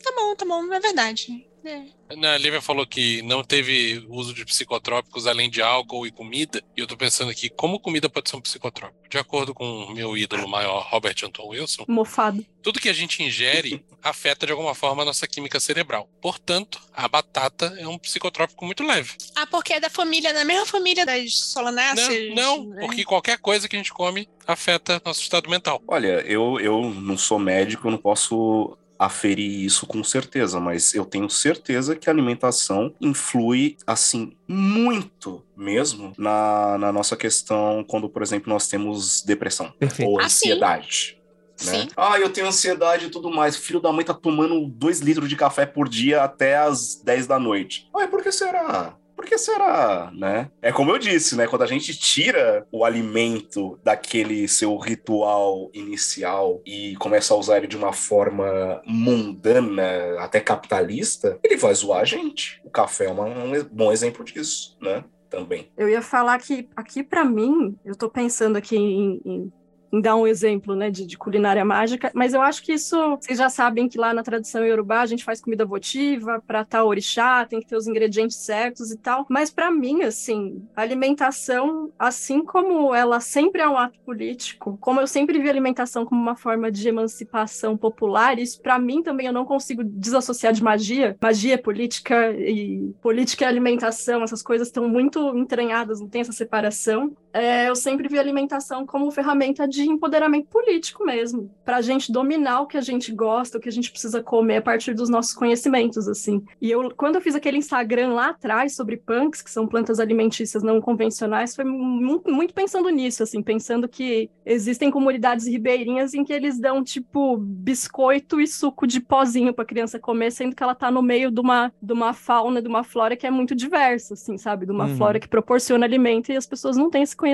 Tá bom, tá bom, é verdade. É. Né, A Lívia falou que não teve uso de psicotrópicos além de álcool e comida. E eu tô pensando aqui, como comida pode ser um psicotrópico? De acordo com o meu ídolo maior, Robert Anton Wilson, Mofado. tudo que a gente ingere afeta de alguma forma a nossa química cerebral. Portanto, a batata é um psicotrópico muito leve. Ah, porque é da família, da mesma família das solanáceas. Não, não, né? porque qualquer coisa que a gente come afeta nosso estado mental. Olha, eu, eu não sou médico, eu não posso aferir isso com certeza, mas eu tenho certeza que a alimentação influi, assim, muito mesmo na, na nossa questão quando, por exemplo, nós temos depressão Perfeito. ou Ah, ansiedade. Né? Sim. Ah, eu tenho ansiedade e tudo mais. Filho da mãe tá tomando dois litros de café por dia até as 10 da noite. Ai, por que será? Por que será, né? É como eu disse, né? Quando a gente tira o alimento daquele seu ritual inicial e começa a usar ele de uma forma mundana, até capitalista, ele vai zoar a gente. O café é um bom exemplo disso, né? Também. Eu ia falar que aqui pra mim, eu tô pensando aqui em- em dar um exemplo, né, de, de culinária mágica, mas eu acho que isso, vocês já sabem que lá na tradição iorubá a gente faz comida votiva para tal orixá, tem que ter os ingredientes certos e tal, mas pra mim, assim, alimentação, assim como ela sempre é um ato político, como eu sempre vi alimentação como uma forma de emancipação popular, isso pra mim também eu não consigo desassociar de magia. Magia é política e política é alimentação, essas coisas estão muito entranhadas, não tem essa separação. É, eu sempre vi a alimentação como ferramenta de empoderamento político mesmo, para a gente dominar o que a gente gosta, o que a gente precisa comer a partir dos nossos conhecimentos, assim. E eu, quando eu fiz aquele Instagram lá atrás sobre punks, que são plantas alimentícias não convencionais, foi muito, muito pensando nisso, assim, pensando que existem comunidades ribeirinhas em que eles dão tipo biscoito e suco de pozinho para criança comer, sendo que ela tá no meio de uma, de uma fauna, de uma flora que é muito diversa, assim, sabe? De uma Uhum. flora que proporciona alimento e as pessoas não têm esse conhecimento.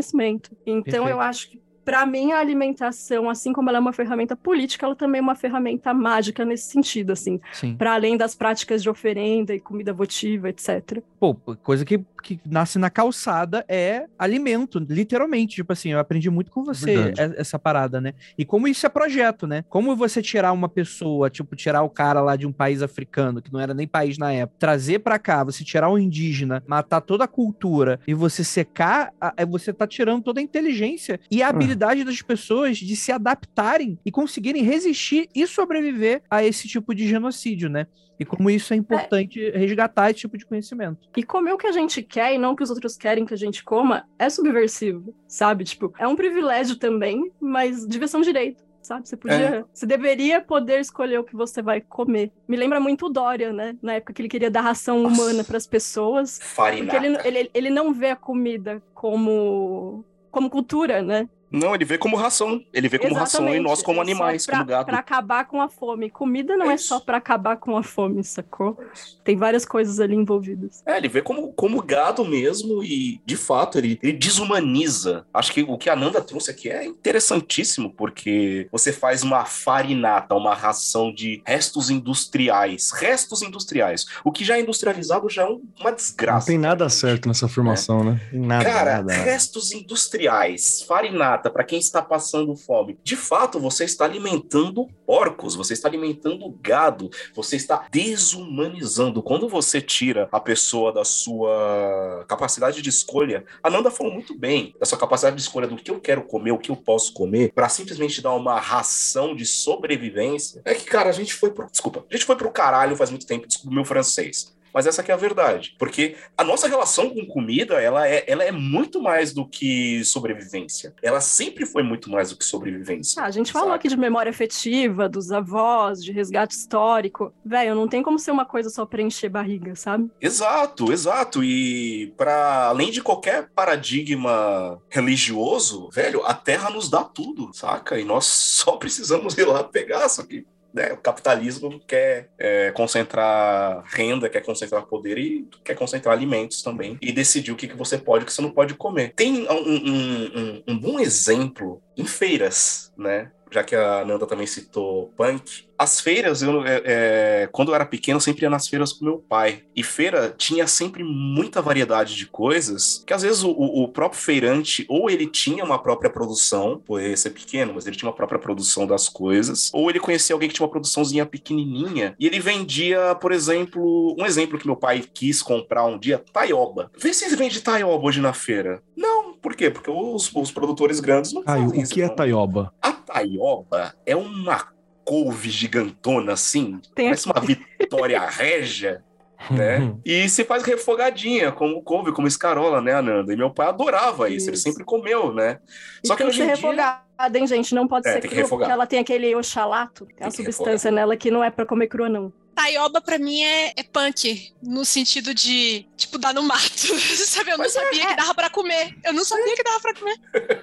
Então Perfeito. eu acho que para mim a alimentação, assim como ela é uma ferramenta política, ela também é uma ferramenta mágica nesse sentido, assim, Sim. para além das práticas de oferenda e comida votiva, etc. Pô, coisa que, que nasce na calçada é alimento, literalmente. Tipo assim, eu aprendi muito com você Verdade. essa parada, né? E como isso é projeto, né? Como você tirar uma pessoa, tipo, tirar o cara lá de um país africano, que não era nem país na época, trazer pra cá, você tirar um indígena, matar toda a cultura e você secar, é você tá tirando toda a inteligência e a habilidade das pessoas de se adaptarem e conseguirem resistir e sobreviver a esse tipo de genocídio, né? E como isso é importante resgatar esse tipo de conhecimento. E comer o que a gente quer e não o que os outros querem que a gente coma é subversivo, sabe? Tipo, é um privilégio também, mas devia ser um direito. Sabe? Você podia. Você deveria poder escolher o que você vai comer. Me lembra muito o Dória, né? Na época que ele queria dar ração Nossa. humana para as pessoas. Porque Farinata. ele, ele, ele não vê a comida como, como cultura, né? Não, ele vê como ração. Ele vê como ração e Exatamente. nós como É animais, pra, como gado. Pra acabar com a fome. Comida não É é, só pra acabar com a fome, sacou? Tem várias coisas ali envolvidas. É, ele vê como, como gado mesmo e, de fato, ele, ele desumaniza. Acho que o que a Nanda trouxe aqui é interessantíssimo, porque você faz uma farinata, uma ração de restos industriais. Restos industriais. O que já é industrializado já é um- uma desgraça. Não tem nada certo nessa afirmação, né? Tem Nada, Cara, nada. restos industriais, farinata, para quem está passando fome. De fato, você está alimentando porcos, você está alimentando gado, você está desumanizando. Quando você tira a pessoa da sua capacidade de escolha, a Nanda falou muito bem, da sua capacidade de escolha do que eu quero comer, o que eu posso comer, para simplesmente dar uma ração de sobrevivência. É que, cara, a gente foi pro. Desculpa, a gente foi pro caralho faz muito tempo, desculpa meu francês. Mas essa que é a verdade. Porque a nossa relação com comida, ela é, ela é muito mais do que sobrevivência. Ela sempre foi muito mais do que sobrevivência. Ah, a gente falou Saca? aqui de memória afetiva, dos avós, de resgate histórico. Velho, não tem como ser uma coisa só pra encher barriga, sabe? Exato, exato. E para além de qualquer paradigma religioso, velho, a terra nos dá tudo, saca? E nós só precisamos ir lá pegar, só que né, o capitalismo quer é, concentrar renda, quer concentrar poder e quer concentrar alimentos também. E decidir o que, que você pode e o que você não pode comer. Tem um, um, um, um bom exemplo em feiras, né? Já que a Nanda também citou punk, as feiras, eu, é, é, quando eu era pequeno, eu sempre ia nas feiras com meu pai. E feira tinha sempre muita variedade de coisas, que às vezes o, o próprio feirante, ou ele tinha uma própria produção, por ser pequeno, mas ele tinha uma própria produção das coisas, ou ele conhecia alguém que tinha uma produçãozinha pequenininha, e ele vendia, por exemplo, um exemplo que meu pai quis comprar um dia, taioba. Vê se vende taioba hoje na feira. Não, por quê? Porque os, os produtores grandes não Caio, fazem o que é taioba? A taioba é uma couve gigantona assim, Tem parece uma Vitória Régia, né? E se faz refogadinha, como couve, como escarola, né, Ananda? E meu pai adorava isso, ele Isso. sempre comeu, né? Só e que tem que hoje ser em dia... refogada, hein, gente? Não pode É, ser tem que crua, refogar. porque ela tem aquele oxalato, que é Tem a substância nela que não é pra comer crua, não. Taioba pra mim é, é punk, no sentido de, tipo, dar no mato. Sabe? Eu não Mas é, sabia que dava pra comer. Eu não sabia que dava pra comer.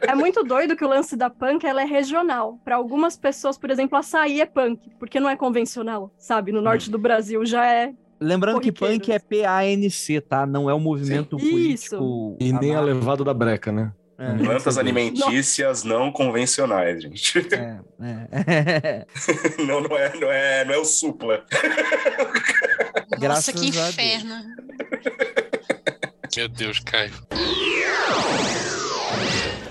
É muito doido que o lance da punk ela é regional. Pra algumas pessoas, por exemplo, açaí é punk, porque não é convencional, sabe? No norte do Brasil já é. Lembrando que punk é P-A-N-C, tá? Não é um movimento Sim. político. E nem a anarco. levada da breca, né? É, Plantas alimentícias não convencionais, gente. é, é. Não, não é, não é, não é o supla. Graças Nossa, que a Deus. inferno. Meu Deus, Caio.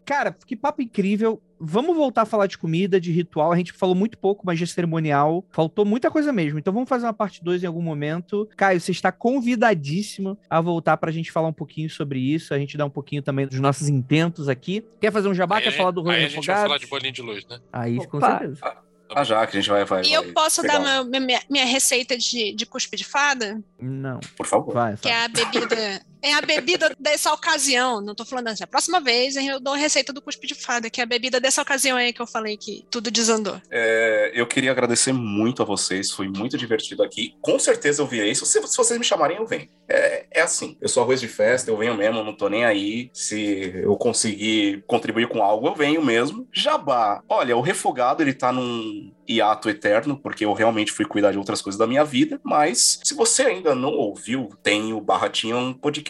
Cara, que papo incrível. Vamos voltar a falar de comida, de ritual. A gente falou muito pouco, mas de cerimonial. Faltou muita coisa mesmo. Então vamos fazer uma parte 2 em algum momento. Caio, você está convidadíssimo a voltar pra gente falar um pouquinho sobre isso. A gente dar um pouquinho também dos nossos intentos aqui. Quer fazer um jabá? Aí Quer a falar do rolê Aí a gente vai falar de bolinho de luz, né? Aí, com Opa. certeza. Ah, já que a gente vai. vai E vai eu posso pegar dar uma- minha, minha receita de, de cuspe de fada? Não, Por favor. vai. Que é a bebida. É a bebida dessa ocasião. Não tô falando assim. A próxima vez eu dou a receita do cuspe de fada, que é a bebida dessa ocasião aí que eu falei que tudo desandou. É, eu queria agradecer muito a vocês, foi muito divertido aqui. Com certeza eu virei. Se, se vocês me chamarem, eu venho. É, é assim, eu sou arroz de festa, eu venho mesmo, não tô nem aí. Se eu conseguir contribuir com algo, eu venho mesmo. Jabá, olha, o refogado ele tá num hiato eterno, porque eu realmente fui cuidar de outras coisas da minha vida. Mas se você ainda não ouviu, tem o Barratinha um podcast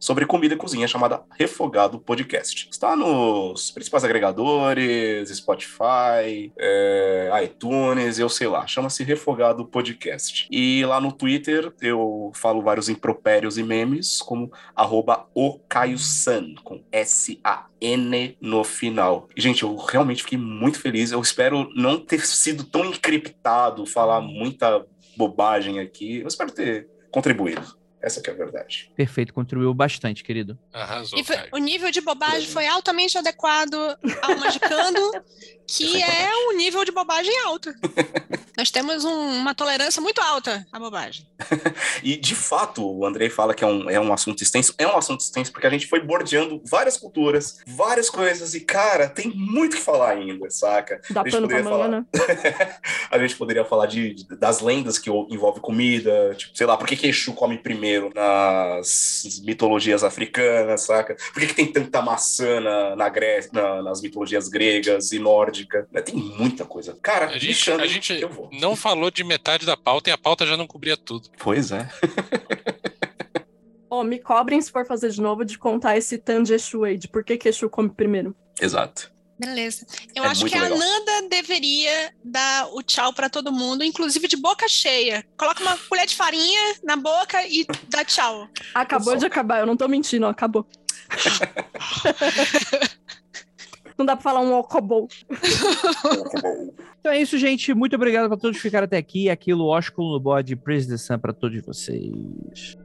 sobre comida e cozinha chamada Refogado Podcast. Está nos principais agregadores, Spotify, é, iTunes, eu sei lá, chama-se Refogado Podcast. E lá no Twitter eu falo vários impropérios e memes, como arroba San, com S-A-N no final. E, gente, eu realmente fiquei muito feliz. Eu espero não ter sido tão encriptado, falar muita bobagem aqui. Eu espero ter contribuído. Essa que é a verdade. Perfeito, contribuiu bastante, querido. Arrasou, E foi- o nível de bobagem foi altamente adequado ao Magicando, que é é um nível de bobagem alto. Nós temos um- uma tolerância muito alta à bobagem. E, de fato, o Andrei fala que é um, é um assunto extenso. É um assunto extenso porque a gente foi bordeando várias culturas, várias coisas. E, cara, tem muito que falar ainda, saca? Dá A gente pano pra poderia manga, falar. né? a gente poderia falar de, de- das lendas que envolve comida, tipo, sei lá, por que que Exu come primeiro nas mitologias africanas, saca? Por que, que tem tanta maçã na, na Grécia, na- nas mitologias gregas e nórdica? né? Tem muita coisa. Cara, A gente, a gente eu vou. Não falou de metade da pauta e a pauta já não cobria tudo. Pois é. Ó, me cobrem se for fazer de novo de contar esse tanto de Exu aí, de por que que Exu come primeiro. Exato. Beleza. Eu É acho que legal. a Nanda deveria dar o tchau pra todo mundo, inclusive de boca cheia. Coloca uma colher de farinha na boca e dá tchau. Acabou de acabar, eu não tô mentindo, ó, acabou. Não dá pra falar um alcobol. então é isso, gente. Muito obrigado pra todos que ficaram até aqui. Aquilo, ósculo no bode. Praise the sun pra todos vocês.